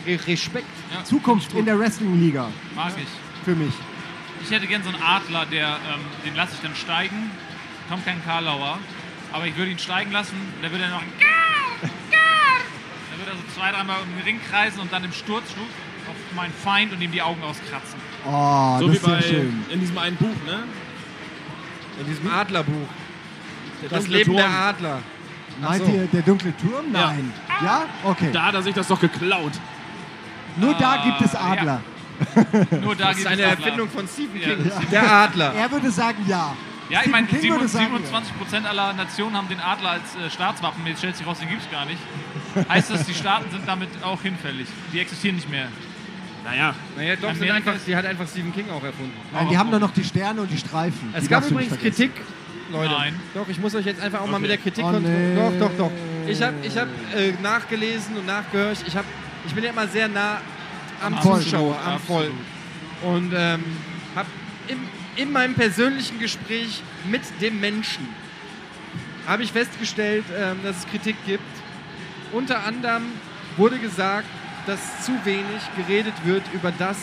Re- Respekt. Ja, Zukunft in der Wrestling-Liga Mag ich. für mich. Ich hätte gern so einen Adler, der, ähm, den lasse ich dann steigen. Kommt kein Karlauer. Aber ich würde ihn steigen lassen. Der würde dann noch. Der würde also zwei, dreimal um den Ring kreisen und dann im Sturzflug auf meinen Feind und ihm die Augen auskratzen. Oh, so das wie ist ja bei schön. in diesem einen Buch, ne? In diesem Adlerbuch. Der Das Leben Turm. der Adler. Meint so. ihr der dunkle Turm? Ja. Nein. Ja? Okay. Da hat er sich das doch geklaut. Nur da Ah, gibt es ja. Adler. Nur da Das ist gibt eine es Adler. Erfindung von Stephen Ja. King. Der Adler. Er würde sagen ja. Ja, ich meine, King würde sagen, 27 Prozent aller Nationen haben den Adler als äh, Staatswappen. Jetzt stellt sich raus, den gibt es gar nicht. Heißt das, die Staaten sind damit auch hinfällig? Die existieren nicht mehr. Naja, Naja, doch, sind einfach, die hat einfach Stephen King auch erfunden. Nein, die haben doch noch die Sterne und die Streifen. Es die gab übrigens. Kritik, Leute. Nein. Doch, ich muss euch jetzt einfach auch mal Okay. mit der Kritik Oh, kontrollieren. nee. Doch, doch, doch. Ich habe ich hab, äh, nachgelesen und nachgehört. Ich, hab, ich bin ja immer sehr nah am Zuschauer, am absolut. Volk. Und ähm, habe in, in meinem persönlichen Gespräch mit dem Menschen habe ich festgestellt, ähm, dass es Kritik gibt. Unter anderem wurde gesagt, dass zu wenig geredet wird über das,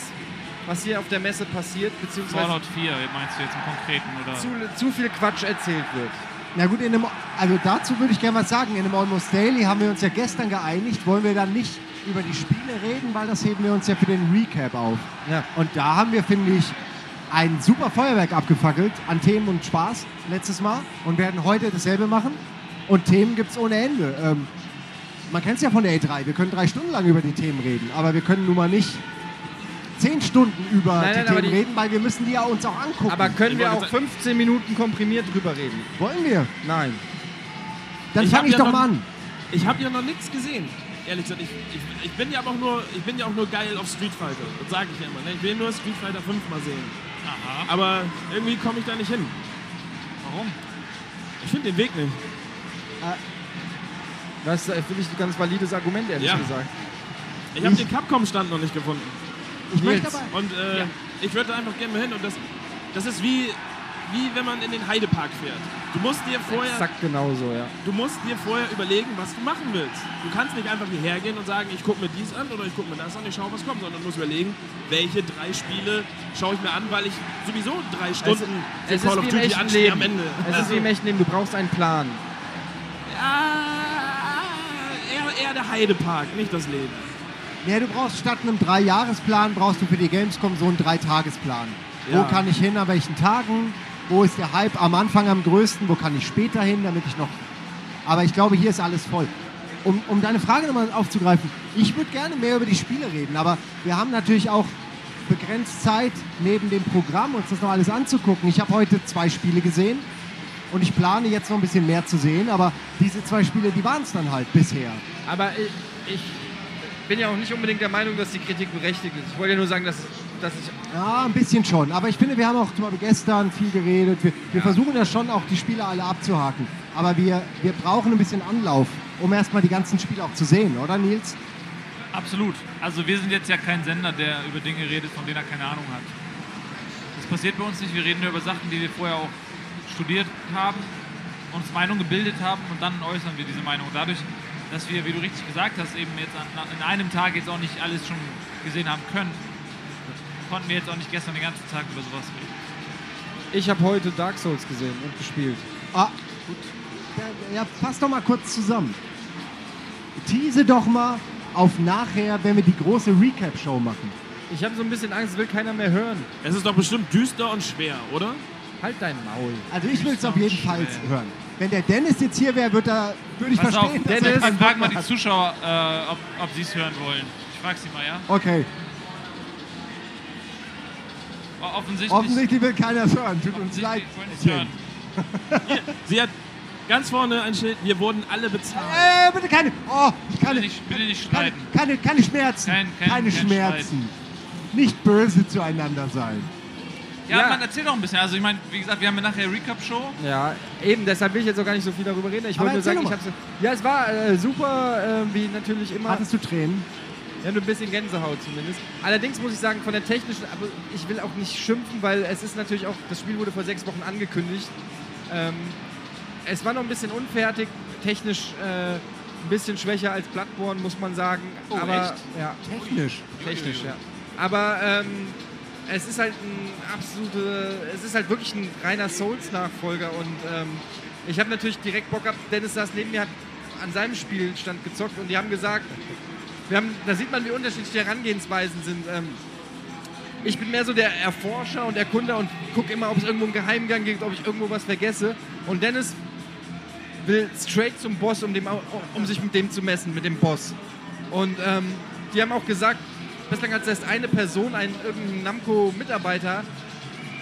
was hier auf der Messe passiert, beziehungsweise Fallout 4 meinst du jetzt im Konkreten? Oder? zu, zu viel Quatsch erzählt wird. Na gut, in einem, also dazu würde ich gerne was sagen. In einem Almost Daily haben wir uns ja gestern geeinigt, wollen wir dann nicht über die Spiele reden, weil das heben wir uns ja für den Recap auf. Ja. Und da haben wir, finde ich, ein super Feuerwerk abgefackelt an Themen und Spaß letztes Mal und werden heute dasselbe machen. Und Themen gibt es ohne Ende. Ähm, man kennt es ja von der E3, wir können drei Stunden lang über die Themen reden, aber wir können nun mal nicht zehn Stunden über Nein, die nein, Themen die- reden, weil wir müssen die ja uns auch angucken. Aber können Ich wir auch 15 Minuten komprimiert drüber reden? Wollen wir? Nein. Dann Ich fange hab ich ja doch noch- mal an. ich habe ja noch nichts gesehen. Ehrlich gesagt, ich, ich, ich, bin ja auch nur, ich bin ja auch nur geil auf Street Fighter. Das sage ich ja immer. Ne? Ich will nur Street Fighter 5 mal sehen. Aha. Aber irgendwie komme ich da nicht hin. Warum? Ich finde den Weg nicht. Das äh, finde ich ein ganz valides Argument, ehrlich Ja. gesagt. Ich habe den Capcom-Stand noch nicht gefunden. Ich Nils. möchte aber. Und äh, Ja. ich würde da einfach gerne mal hin. Und das, das ist wie, wie wenn man in den Heidepark fährt. Du musst dir vorher, Exakt genauso, ja. du musst dir vorher überlegen, was du machen willst. Du kannst nicht einfach hierher gehen und sagen, ich gucke mir dies an oder ich gucke mir das an, ich schaue, was kommt, sondern du musst überlegen, welche drei Spiele schaue ich mir an, weil ich sowieso drei Stunden für Es Call ist of Duty echten anstehe am Ende. Es ist Also, wie im echten Leben, du brauchst einen Plan. ah, eher, eher der Heidepark, nicht das Leben. Ja, du brauchst statt einem Dreijahresplan brauchst du für die Gamescom so einen Dreitagesplan. Ja. Wo kann ich hin, an welchen Tagen? Wo ist der Hype am Anfang am größten? Wo kann ich später hin, damit ich noch. Aber ich glaube, hier ist alles voll. um, um deine Frage nochmal aufzugreifen, ich würde gerne mehr über die Spiele reden, aber wir haben natürlich auch begrenzt Zeit, neben dem Programm uns das noch alles anzugucken. Ich habe heute zwei Spiele gesehen und ich plane jetzt noch ein bisschen mehr zu sehen, aber diese zwei Spiele, die waren es dann halt bisher. Aber ich, ich bin ja auch nicht unbedingt der Meinung, dass die Kritik berechtigt ist. Ich wollte ja nur sagen, dass, dass ich. Ja, ein bisschen schon. Aber ich finde, wir haben auch zum Beispiel gestern viel geredet. Wir, wir versuchen ja schon auch die Spiele alle abzuhaken. Aber wir, wir brauchen ein bisschen Anlauf, um erstmal die ganzen Spiele auch zu sehen, oder Nils? Absolut. Also wir sind jetzt ja kein Sender, der über Dinge redet, von denen er keine Ahnung hat. Das passiert bei uns nicht. Wir reden nur über Sachen, die wir vorher auch studiert haben, uns Meinung gebildet haben und dann äußern wir diese Meinung. Dadurch, dass wir, wie du richtig gesagt hast, eben jetzt an, in einem Tag jetzt auch nicht alles schon gesehen haben können, konnten wir jetzt auch nicht gestern den ganzen Tag über sowas reden. Ich habe heute Dark Souls gesehen und gespielt. Ah, gut. Ja, fass doch mal kurz zusammen. Tease doch mal auf nachher, wenn wir die große Recap-Show machen. Ich habe so ein bisschen Angst, will keiner mehr hören. Es ist doch bestimmt düster und schwer, oder? Halt dein Maul. Also ich will es auf jeden Fall hören. Wenn der Dennis jetzt hier wäre, würde würd ich Pass auf, verstehen. dass er Dennis, keinen frag Bock mal die. Zuschauer, äh, ob, ob sie es hören wollen. Ich frag sie mal, ja? Okay, Offensichtlich. offensichtlich will keiner es hören. Tut uns leid. sie hören. Sie hat ganz vorne ein Schild, wir wurden alle bezahlt. Äh, bitte keine. Oh, ich kann Bitte nicht, bitte nicht streiten. Keine, keine Schmerzen. Kein- kein- keine kein Schmerzen. Nicht böse zueinander sein. Ja, Ja. man erzähl doch ein bisschen. Also ich meine, wie gesagt, wir haben ja nachher Recap-Show. Ja, eben, deshalb will ich jetzt auch gar nicht so viel darüber reden. Ich Aber wollte nur sagen, ich hab's. Ja, es war äh, super, äh, wie natürlich immer. Hattest du Tränen? Ja, nur ein bisschen Gänsehaut zumindest. Allerdings muss ich sagen, von der technischen, aber ich will auch nicht schimpfen, weil es ist natürlich auch, das Spiel wurde vor sechs Wochen angekündigt. Ähm, es war noch ein bisschen unfertig, technisch äh, ein bisschen schwächer als Bloodborne, muss man sagen. Oh, aber echt? ja, Technisch. technisch, ja. Aber ähm, es ist halt ein absolute, es ist halt wirklich ein reiner Souls-Nachfolger und ähm, ich habe natürlich direkt Bock gehabt, Dennis saß neben mir, hat an seinem Spielstand gezockt und die haben gesagt, haben, da sieht man, wie unterschiedlich die Herangehensweisen sind. Ähm, ich bin mehr so der Erforscher und Erkunder und gucke immer, ob es irgendwo einen Geheimgang gibt, ob ich irgendwo was vergesse. Und Dennis will straight zum Boss, um, dem, um sich mit dem zu messen, mit dem Boss. Und ähm, die haben auch gesagt, bislang hat es erst eine Person, ein irgendein Namco-Mitarbeiter,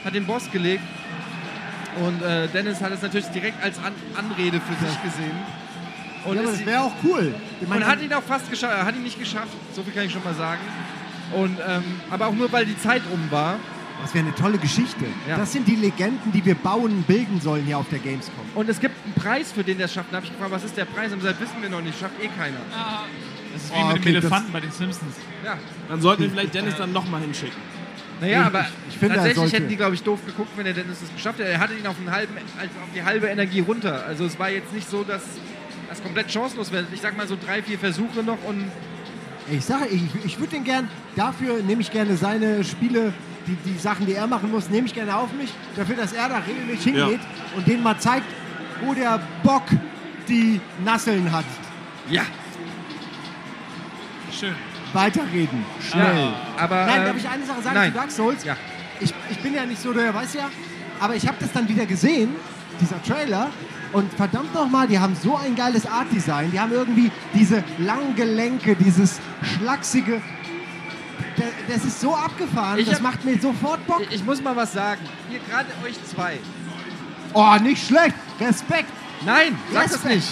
hat den Boss gelegt. Und äh, Dennis hat es natürlich direkt als An Anrede für sich gesehen. Und, ja, aber das wäre auch cool. Ich und hat ihn auch fast geschafft. Hat ihn nicht geschafft, so viel kann ich schon mal sagen. Und, ähm, aber auch nur, weil die Zeit um war. das wäre eine tolle Geschichte. Ja. Das sind die Legenden, die wir bauen, bilden sollen hier auf der Gamescom. Und es gibt einen Preis für den, der es schafft. Da habe ich gefragt, was ist der Preis? Und gesagt, wissen wir noch nicht, schafft eh keiner. Das ist wie Oh, mit okay, dem Elefanten bei den Simpsons. Ja. Dann sollten wir vielleicht Dennis dann nochmal hinschicken. Naja, Ich- aber ich finde, er tatsächlich sollte- hätten die, glaube ich, doof geguckt, wenn der Dennis das geschafft hätte. Er hatte ihn auf, einen halben, also auf die halbe Energie runter. Also es war jetzt nicht so, dass das komplett chancenlos wäre. Ich sag mal so drei, vier Versuche noch und Ich sage, ich, ich würde den gern, dafür nehme ich gerne seine Spiele, die, die Sachen, die er machen muss, nehme ich gerne auf mich. Dafür, dass er da regelmäßig hingeht und denen mal zeigt, wo der Bock die Nasseln hat. ja. Schön. Weiterreden. Schnell. Ja, aber, Nein, ähm, darf ich eine Sache sagen nein. zu Dark Souls? Ja. Ich, ich bin ja nicht so der, weiß ja, aber ich habe das dann wieder gesehen, dieser Trailer. Und verdammt nochmal, die haben so ein geiles Art-Design. Die haben irgendwie diese langen Gelenke, dieses schlachsige. Da- Das ist so abgefahren, Ich das hab- macht mir sofort Bock. Ich muss mal was sagen. Ihr gerade euch zwei. Oh, nicht schlecht. Respekt. Nein, sag das Respekt. nicht.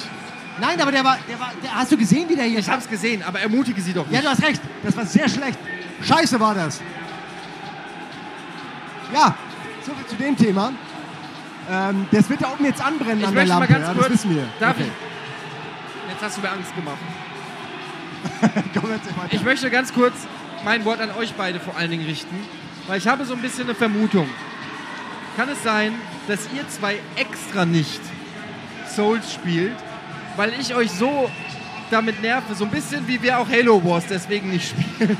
Nein, aber der war, der war, der, hast du gesehen, wie der hier Ich hab's gesehen, aber ermutige sie doch Ja, nicht. du hast recht. Das war sehr schlecht. Scheiße war das. Ja, soviel zu dem Thema. Ähm, das wird da oben jetzt anbrennen Ich an der möchte mal Lampe. ganz ja, kurz. das wissen wir. Darf okay. ich? Jetzt hast du mir Angst gemacht. [laughs] Komm. Ich möchte ganz kurz mein Wort an euch beide vor allen Dingen richten, weil ich habe so ein bisschen eine Vermutung. Kann es sein, dass ihr zwei extra nicht Souls spielt, weil ich euch so damit nerve, so ein bisschen wie wir auch Halo Wars deswegen nicht spielen.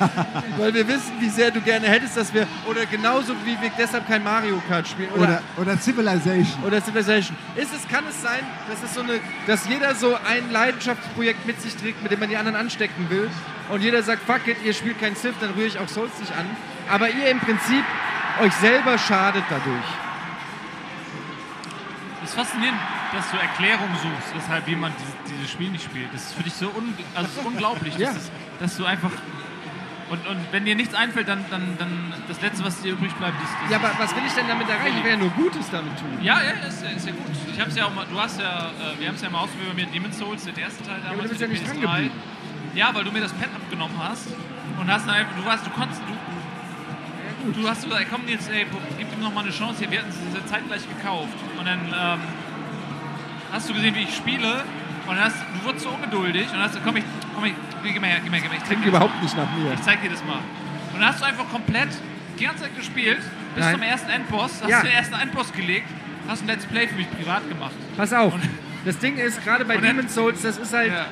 [laughs] weil wir wissen, wie sehr du gerne hättest, dass wir, oder genauso wie wir deshalb kein Mario Kart spielen. oder, oder Civilization. oder Civilization. Ist es, kann es sein, dass, es so eine, dass jeder so ein Leidenschaftsprojekt mit sich trägt, mit dem man die anderen anstecken will und jeder sagt, fuck it, ihr spielt kein Civ, dann rühre ich auch Souls nicht an. Aber ihr im Prinzip euch selber schadet dadurch. Ist faszinierend. dass du Erklärungen suchst, weshalb jemand dieses, dieses Spiel nicht spielt. Das ist für dich so un, also unglaublich, [laughs] Ja. dass, es, dass du einfach. Und, und wenn dir nichts einfällt, dann, dann, dann das Letzte, was dir übrig bleibt, ist. ist Ja, aber was will ich denn damit erreichen? Ich will ja nur Gutes damit tun. ja, ja, ist, ja- ist ja gut. Ich hab's ja auch mal, du hast ja, äh, wir haben es ja mal ausprobiert bei mir, Demon's Souls, den ersten Teil damals. aber du bist ja nicht PS3. dran geblieben. Ja, weil du mir das Pad abgenommen hast und hast dann einfach, du warst, du konntest, du, du hast gesagt, komm jetzt, ey, gib ihm noch mal eine Chance hier. Wir hatten es ja zeitgleich gekauft und dann ähm, hast du gesehen, wie ich spiele und hast, du wurdest so ungeduldig und hast komm ich, komm ich, gib mir her, gib mir her. Ich zeig Klingt dir das überhaupt nicht nach mir. ich zeig dir das mal. Und dann hast du einfach komplett die ganze Zeit gespielt, bis Nein. zum ersten Endboss, hast Ja. den ersten Endboss gelegt, hast ein Let's Play für mich privat gemacht. Pass auf. Und- Das Ding ist, gerade bei Demon's Souls, das ist halt, Ja.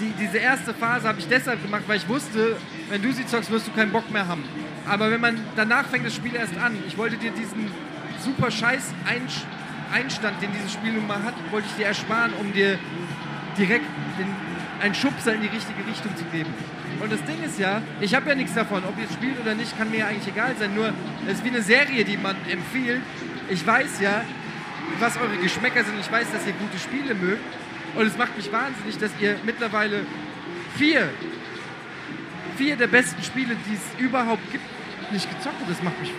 die, diese erste Phase habe ich deshalb gemacht, weil ich wusste, wenn du sie zockst, wirst du keinen Bock mehr haben. Aber wenn man, danach fängt das Spiel erst an. Ich wollte dir diesen super scheiß Einsch Einstand, den dieses Spiel nun mal hat, wollte ich dir ersparen, um dir direkt den, einen Schubser in die richtige Richtung zu geben. Und das Ding ist ja, ich habe ja nichts davon, ob ihr es spielt oder nicht, kann mir ja eigentlich egal sein. Nur, es ist wie eine Serie, die man empfiehlt. Ich weiß ja, was eure Geschmäcker sind. Ich weiß, dass ihr gute Spiele mögt. Und es macht mich wahnsinnig, dass ihr mittlerweile vier, vier der besten Spiele, die es überhaupt gibt, nicht gezockt habt. Das macht mich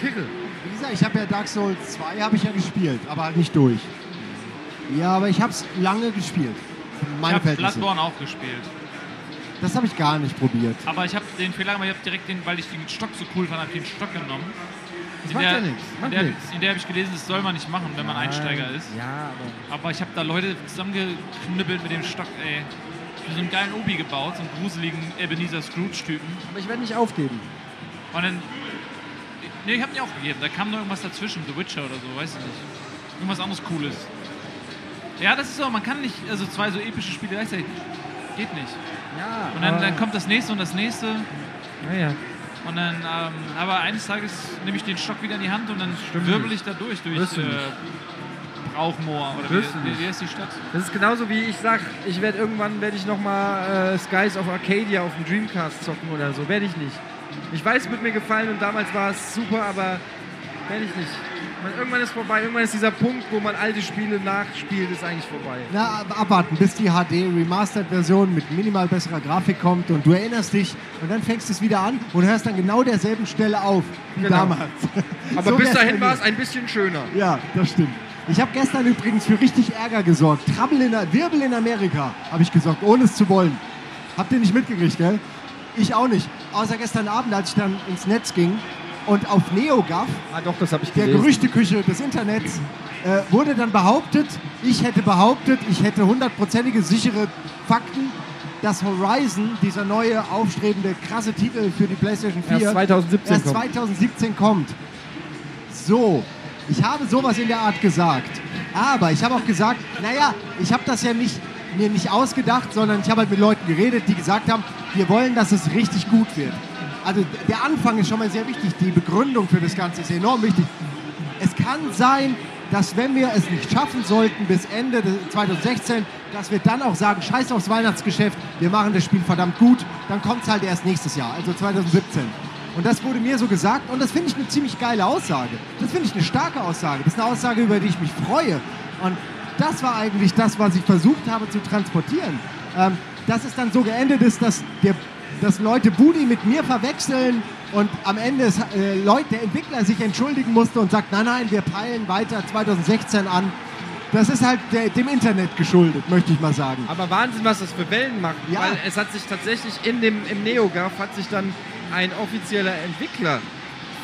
kirre. Wie gesagt, ich habe ja Dark Souls 2 habe ich ja gespielt, aber halt nicht durch. Ja, aber ich habe es lange gespielt. Ich Meine habe Verhältnisse. Bloodborne auch gespielt. Das habe ich gar nicht probiert. Aber ich habe den Fehler gemacht, ich habe direkt den, weil ich den Stock so cool fand, habe ich den Stock genommen. Das In macht der, ja nichts. in der, in der habe ich gelesen, das soll man nicht machen, wenn man Einsteiger ist. Ja, aber. Aber ich habe da Leute zusammengeknüppelt mit dem Stock, ey. So einen geilen Obi gebaut, so einen gruseligen Ebenezer Scrooge-Typen. Aber ich werde nicht aufgeben. Und dann. Nee, ich hab nicht aufgegeben. Da kam noch irgendwas dazwischen, The Witcher oder so, weiß ich nicht. Irgendwas anderes Cooles. Ja, das ist so, man kann nicht, also zwei so epische Spiele gleichzeitig. Geht nicht. Ja, Und dann, dann kommt das nächste und das nächste. Naja. Und dann, ähm, aber eines Tages nehme ich den Stock wieder in die Hand und dann Stimmt wirbel ich da durch, durch Wirst äh. Brauchmoor oder wie, Wirst wie, nicht. wie heißt die Stadt? Das ist genauso wie ich sag, ich werde irgendwann werde ich noch mal äh, Skies of Arcadia auf dem Dreamcast zocken oder so. Werde ich nicht. Ich weiß, es wird mir gefallen und damals war es super, aber werde ich nicht. Man, irgendwann ist vorbei. Irgendwann ist dieser Punkt, wo man alte Spiele nachspielt, ist eigentlich vorbei. Na, ab- abwarten, bis die HD Remastered-Version mit minimal besserer Grafik kommt und du erinnerst dich und dann fängst du es wieder an und hörst dann genau derselben Stelle auf wie Genau. damals. [laughs] Aber So bis dahin war es ein bisschen schöner. Ja, das stimmt. Ich habe gestern übrigens für richtig Ärger gesorgt. Trouble in, Wirbel in Amerika habe ich gesorgt, ohne es zu wollen. Habt ihr nicht mitgekriegt, gell? Ich auch nicht. Außer gestern Abend, als ich dann ins Netz ging und auf NeoGAF, Ah doch, das ich der gelesen. Gerüchteküche des Internets, äh, wurde dann behauptet, ich hätte behauptet, ich hätte hundertprozentige sichere Fakten, dass Horizon, dieser neue aufstrebende krasse Titel für die PlayStation 4, Erst 2017 erst kommt. 2017 kommt. So, ich habe sowas in der Art gesagt. Aber ich habe auch gesagt, naja, ich habe das ja nicht, mir nicht ausgedacht, sondern ich habe halt mit Leuten geredet, die gesagt haben, wir wollen, dass es richtig gut wird. Also der Anfang ist schon mal sehr wichtig, die Begründung für das Ganze ist enorm wichtig. Es kann sein, dass wenn wir es nicht schaffen sollten bis Ende des 2016, dass wir dann auch sagen, scheiß aufs Weihnachtsgeschäft, wir machen das Spiel verdammt gut, dann kommt es halt erst nächstes Jahr, also 2017. Und das wurde mir so gesagt und das finde ich eine ziemlich geile Aussage. Das finde ich eine starke Aussage. Das ist eine Aussage, über die ich mich freue. Und das war eigentlich das, was ich versucht habe zu transportieren. Ähm, dass es dann so geendet ist, dass, der, dass Leute Budi mit mir verwechseln und am Ende es, äh, Leute, der Entwickler sich entschuldigen musste und sagt, nein, nein, wir peilen weiter 2016 an. Das ist halt der, dem Internet geschuldet, möchte ich mal sagen. Aber Wahnsinn, was das für Wellen macht. Ja. Weil es hat sich tatsächlich in dem, im NeoGAF hat sich dann ein offizieller Entwickler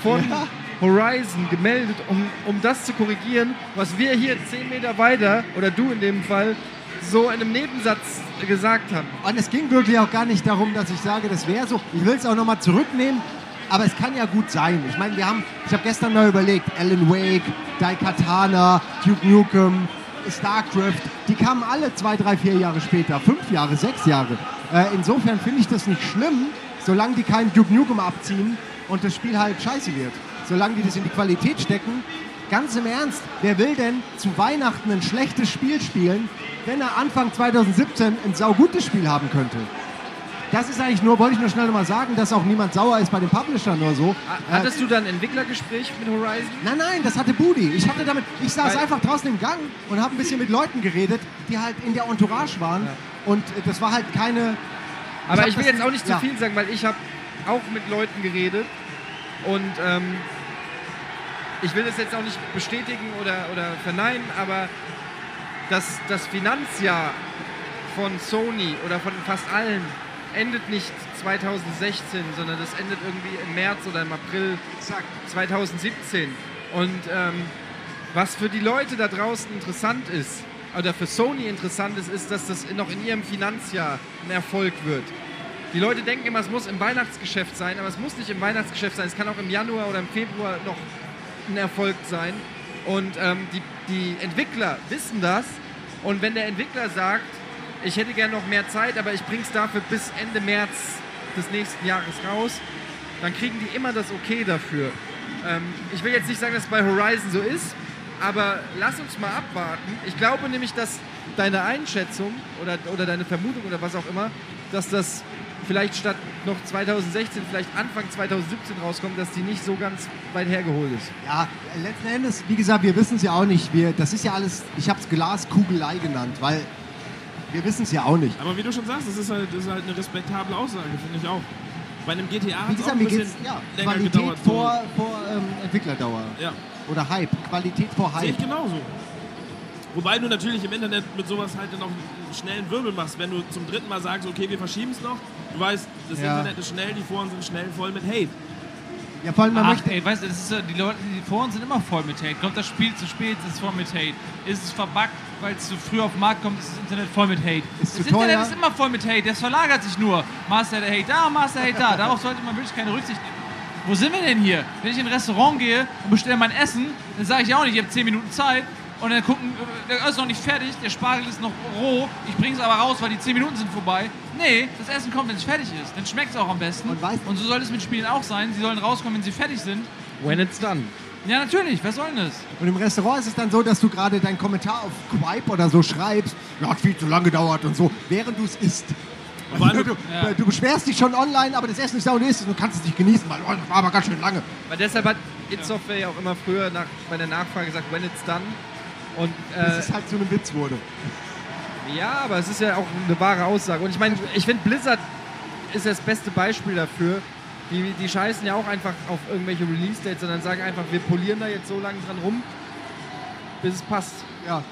von Ja. Horizon gemeldet, um, um das zu korrigieren, was wir hier 10 Meter weiter, oder du in dem Fall, so in einem Nebensatz gesagt haben. Und es ging wirklich auch gar nicht darum, dass ich sage, das wäre so. Ich will es auch nochmal zurücknehmen, aber es kann ja gut sein. Ich meine, wir haben, ich habe gestern mal überlegt, Alan Wake, Daikatana, Duke Nukem, StarCraft, die kamen alle zwei, drei, vier Jahre später, fünf Jahre, sechs Jahre. Äh, insofern finde ich das nicht schlimm, solange die keinen Duke Nukem abziehen und das Spiel halt scheiße wird. Solange die das in die Qualität stecken. Ganz im Ernst, wer will denn zu Weihnachten ein schlechtes Spiel spielen, wenn er Anfang 2017 ein saugutes Spiel haben könnte? das ist eigentlich nur, wollte ich nur schnell mal sagen, dass auch niemand sauer ist bei den Publishern oder so. Ha- Hattest du dann ein Entwicklergespräch mit Horizon? Nein, nein, das hatte Budi. Ich hatte damit, ich saß Weil- einfach draußen im Gang und habe ein bisschen mit Leuten geredet, die halt in der Entourage waren. Und äh, das war halt keine. Aber hab ich, will das- jetzt auch nicht zu ja. viel sagen, weil ich habe auch mit Leuten geredet und ähm, ich will das jetzt auch nicht bestätigen oder, oder verneinen, aber das, das Finanzjahr von Sony oder von fast allen endet nicht 2016, sondern das endet irgendwie im März oder im April 2017. Und ähm, was für die Leute da draußen interessant ist, oder für Sony interessant ist, ist, dass das noch in ihrem Finanzjahr ein Erfolg wird. Die Leute denken immer, es muss im Weihnachtsgeschäft sein, aber es muss nicht im Weihnachtsgeschäft sein. Es kann auch im Januar oder im Februar noch ein Erfolg sein. Und ähm, die, die Entwickler wissen das. Und wenn der Entwickler sagt, ich hätte gern noch mehr Zeit, aber ich bring's dafür bis Ende März des nächsten Jahres raus, dann kriegen die immer das Okay dafür. Ähm, ich will jetzt nicht sagen, dass es bei Horizon so ist, aber lass uns mal abwarten. Ich glaube nämlich, dass deine Einschätzung oder, oder deine Vermutung oder was auch immer, dass das vielleicht statt noch 2016, vielleicht Anfang 2017 rauskommt, dass die nicht so ganz weit hergeholt ist. Ja, letzten Endes, wie gesagt, wir wissen es ja auch nicht. Wir, das ist ja alles, ich habe es Glaskugelei genannt, weil wir wissen es ja auch nicht. Aber wie du schon sagst, das ist halt, das ist halt eine respektable Aussage, finde ich auch. Bei einem GTA hat es auch gesagt, ein mir bisschen ja, länger Qualität gedauert. vor, vor ähm, Entwicklerdauer. Ja, Oder Hype. Qualität vor sehe Hype. ich genauso. Wobei du natürlich im Internet mit sowas halt dann auch einen schnellen Wirbel machst, wenn du zum dritten Mal sagst, okay, wir verschieben es noch. Du weißt, das Ja. Internet ist schnell, die Foren sind schnell voll mit Hate. Ja, vor allem, man Ach, möchte, ey, weißt du, das ist, ja- die Leute, die vor uns sind immer voll mit Hate. Kommt das Spiel zu spät, ist es voll mit Hate. Ist es verbuggt, weil es zu früh auf den Markt kommt, ist das Internet voll mit Hate. Ist das zu teuer. Internet ist immer voll mit Hate, das verlagert sich nur. Master Hate da, Master Hate da. Darauf sollte man wirklich keine Rücksicht nehmen. Wo sind wir denn hier? Wenn ich in ein Restaurant gehe und bestelle mein Essen, dann sage ich ja auch nicht, ich habe 10 Minuten Zeit. Und dann gucken, der ist noch nicht fertig, der Spargel ist noch roh, ich bringe es aber raus, weil die 10 Minuten sind vorbei. Nee, das Essen kommt, wenn es fertig ist. Dann schmeckt es auch am besten. Und weißt- und so soll es mit Spielen auch sein. Sie sollen rauskommen, wenn sie fertig sind. When it's done. Ja, natürlich, was soll denn das? und im Restaurant ist es dann so, dass du gerade deinen Kommentar auf Quipe oder so schreibst, ja, hat viel zu lange gedauert und so, während du es isst. Allem, Du, Ja. du beschwerst dich schon online, aber das Essen ist da und es und du kannst es nicht genießen, weil oh, das war aber ganz schön lange. Weil deshalb hat It Software ja auch immer früher nach, bei der Nachfrage gesagt, when it's done. Und äh, es halt zu einem Witz wurde. Ja, aber es ist ja auch eine wahre Aussage. Und ich meine, ich finde, Blizzard ist das beste Beispiel dafür. Die, die scheißen ja auch einfach auf irgendwelche Release-Dates, sondern sagen einfach, wir polieren da jetzt so lange dran rum, bis es passt. Ja.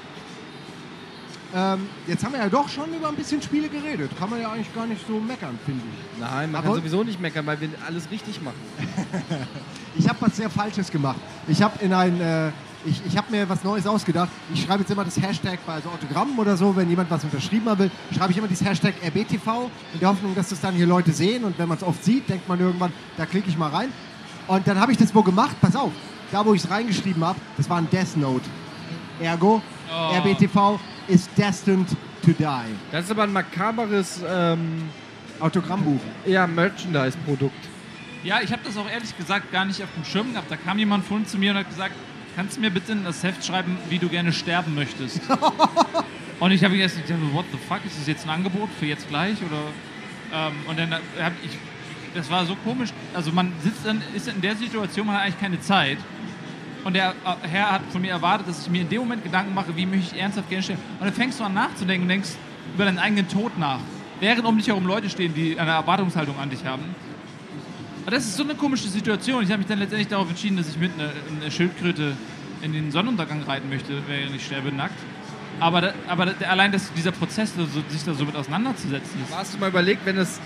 Ähm, jetzt haben wir ja doch schon über ein bisschen Spiele geredet. Kann man ja eigentlich gar nicht so meckern, finde ich. Nein, man Aber- kann sowieso nicht meckern, weil wir alles richtig machen. [laughs] Ich habe was sehr Falsches gemacht. Ich habe in ein, äh, ich, ich habe mir was Neues ausgedacht. Ich schreibe jetzt immer das Hashtag bei so Autogrammen oder so, wenn jemand was unterschrieben haben will, schreibe ich immer dieses Hashtag RBTV in der Hoffnung, dass das dann hier Leute sehen und wenn man es oft sieht, denkt man irgendwann, da klicke ich mal rein. Und dann habe ich das wo gemacht, pass auf, da wo ich es reingeschrieben habe, das war ein Death Note. Ergo, Oh. RBTV is destined to die. Das ist aber ein makaberes ähm, Autogrammbuch. ja, Merchandise-Produkt. Ja, ich habe das auch ehrlich gesagt gar nicht auf dem Schirm gehabt. Da kam jemand vorhin zu mir und hat gesagt, kannst du mir bitte in das Heft schreiben, wie du gerne sterben möchtest? [laughs] und ich habe erst gedacht, what the fuck, ist das jetzt ein Angebot für jetzt gleich? Oder, ähm, und dann habe ich, das war so komisch, also man sitzt dann, ist in der Situation, man hat eigentlich keine Zeit. Und der äh, Herr hat von mir erwartet, dass ich mir in dem Moment Gedanken mache, wie möchte ich ernsthaft gerne sterben. Und dann fängst du an nachzudenken und denkst über deinen eigenen Tod nach. Während um dich herum Leute stehen, die eine Erwartungshaltung an dich haben. Aber das ist so eine komische Situation. Ich habe mich dann letztendlich darauf entschieden, dass ich mit einer, einer Schildkröte in den Sonnenuntergang reiten möchte, während ich sterbe nackt. Aber, da, aber da, allein dass dieser Prozess, so, sich da so mit auseinanderzusetzen ist. Hast du mal überlegt, wenn das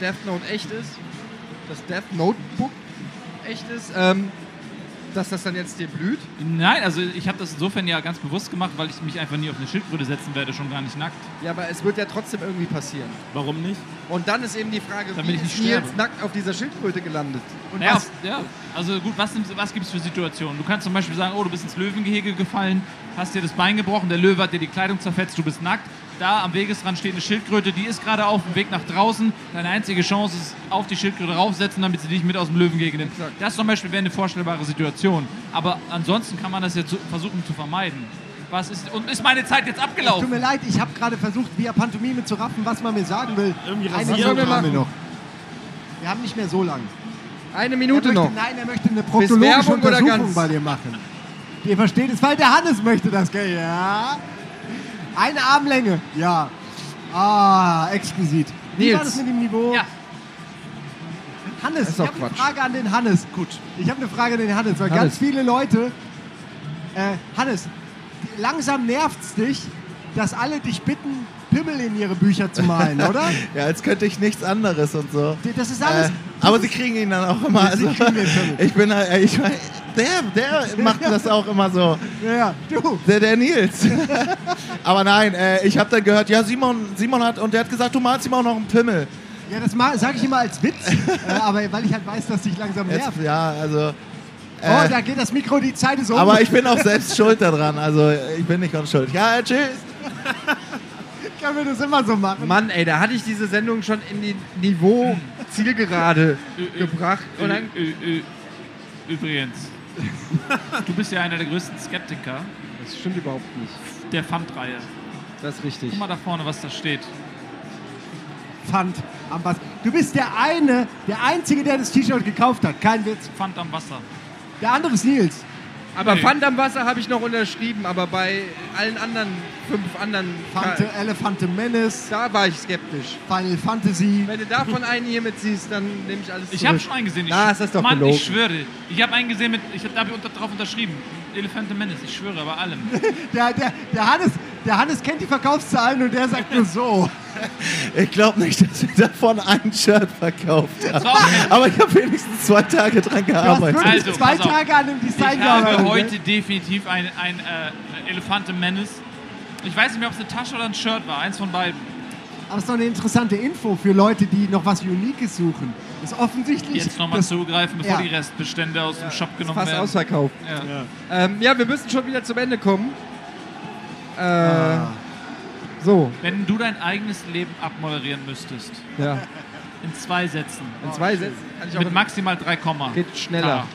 Death Note echt ist, das Death Notebook echt ist, ähm, dass das dann jetzt dir blüht? Nein, also ich habe das insofern ja ganz bewusst gemacht, weil ich mich einfach nie auf eine Schildkröte setzen werde, schon gar nicht nackt. Ja, aber es wird ja trotzdem irgendwie passieren. warum nicht? Und dann ist eben die Frage, Damit wie ich ist nicht Nils sterbe. nackt auf dieser Schildkröte gelandet? Und Naja, was, ja, also gut, was, was gibt es für Situationen? Du kannst zum Beispiel sagen, oh, du bist ins Löwengehege gefallen, hast dir das Bein gebrochen, der Löwe hat dir die Kleidung zerfetzt, du bist nackt. Da am Wegesrand steht eine Schildkröte, die ist gerade auf dem Weg nach draußen. Deine einzige Chance ist, auf die Schildkröte raufsetzen, damit sie dich mit aus dem Löwengehege nimmt. Das zum Beispiel wäre eine vorstellbare Situation. Aber ansonsten kann man das jetzt versuchen zu vermeiden. Was ist. Und ist meine Zeit jetzt Tut abgelaufen? mir leid, ich habe gerade versucht, via Pantomime zu raffen, was man mir sagen will. Irgendwie rasieren wir haben wir noch. Wir haben nicht mehr so lang. Eine Minute möchte, noch. Nein, er möchte eine proktologische Untersuchung bei dir machen. Ihr versteht es, weil der Hannes möchte das, gell? Ja. Eine Armlänge. Ja. Ah, exquisit. Wie Nils. war das mit dem Niveau? Ja. Hannes, ich habe eine. Frage an den Hannes. Gut. Ich habe eine Frage an den Hannes, weil Hannes. ganz viele Leute. Äh, Hannes, langsam nervt's dich, dass alle dich bitten, Pimmel in ihre Bücher zu malen, oder? [laughs] Ja, als könnte ich nichts anderes und so. Das ist alles. Äh, aber sie kriegen ihn dann auch immer. Also, kriegen den Pimmel. ich bin halt, ich mein, der, der macht [laughs] das auch immer so. ja, ja, du. Der, der Nils. [laughs] aber nein, äh, ich habe dann gehört, ja, Simon, Simon hat, und der hat gesagt, du malst ihm auch noch einen Pimmel. Ja, das sage ich immer als Witz, äh, aber weil ich halt weiß, dass dich langsam nervt. Jetzt, ja, also. oh, Äh, da geht das Mikro, die Zeit ist um. aber ich bin auch selbst schuld daran. Also ich bin nicht ganz schuld. Ja, äh, tschüss. Kann mir das immer so machen. Mann, ey, da hatte ich diese Sendung schon in die Niveau Zielgerade gebracht. Und dann, Übrigens, du bist ja einer der größten Skeptiker das stimmt überhaupt nicht. der Pfandreihe. Das ist richtig. Guck mal da vorne, was da steht. Pfand am Wasser. Du bist der eine, der Einzige, der das T-Shirt gekauft hat. Kein Witz. Pfand am Wasser. Der andere ist Nils. Aber Nee. Pfand am Wasser habe ich noch unterschrieben, aber bei allen anderen, fünf anderen, Fante, Elefante Menace, da war ich skeptisch. Final Fantasy. Wenn du davon einen hier mitziehst, dann nehme ich alles Ich habe schon einen gesehen. Ich, Na, ist das doch Mann, gelogen. ich schwöre. Ich habe einen gesehen mit. Ich habe unter, drauf unterschrieben. Elephant Menace. Ich schwöre bei allem. [laughs] Der, der, der, Hannes, der Hannes kennt die Verkaufszahlen und der sagt nur so. [laughs] Ich glaube nicht, dass wir davon ein Shirt verkauft haben. auch- Aber ich habe wenigstens zwei Tage dran Du hast gearbeitet. Also, zwei. Tage an dem Ich Design habe gearbeitet. heute definitiv ein, ein äh, Elefante Menace. Ich weiß nicht mehr, ob es eine Tasche oder ein Shirt war. Eins von beiden. Aber es ist doch eine interessante Info für Leute, die noch was Unikes suchen. Das ist offensichtlich. Jetzt nochmal zugreifen, bevor Ja. die Restbestände aus dem Shop genommen fast werden. ausverkauft. Ja. Ähm, ja, wir müssen schon wieder zum Ende kommen. Äh, Ah. So, Wenn du dein eigenes Leben abmoderieren müsstest, ja. in zwei Sätzen, In zwei Sätzen auch mit maximal drei Komma. Geht schneller. Ah.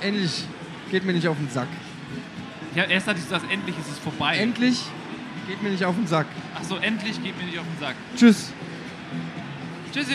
Endlich geht mir nicht auf den Sack. Ja, erst hatte ich das, endlich ist es vorbei. Endlich geht mir nicht auf den Sack. Ach so, endlich geht mir nicht auf den Sack. Tschüss. Tschüssi!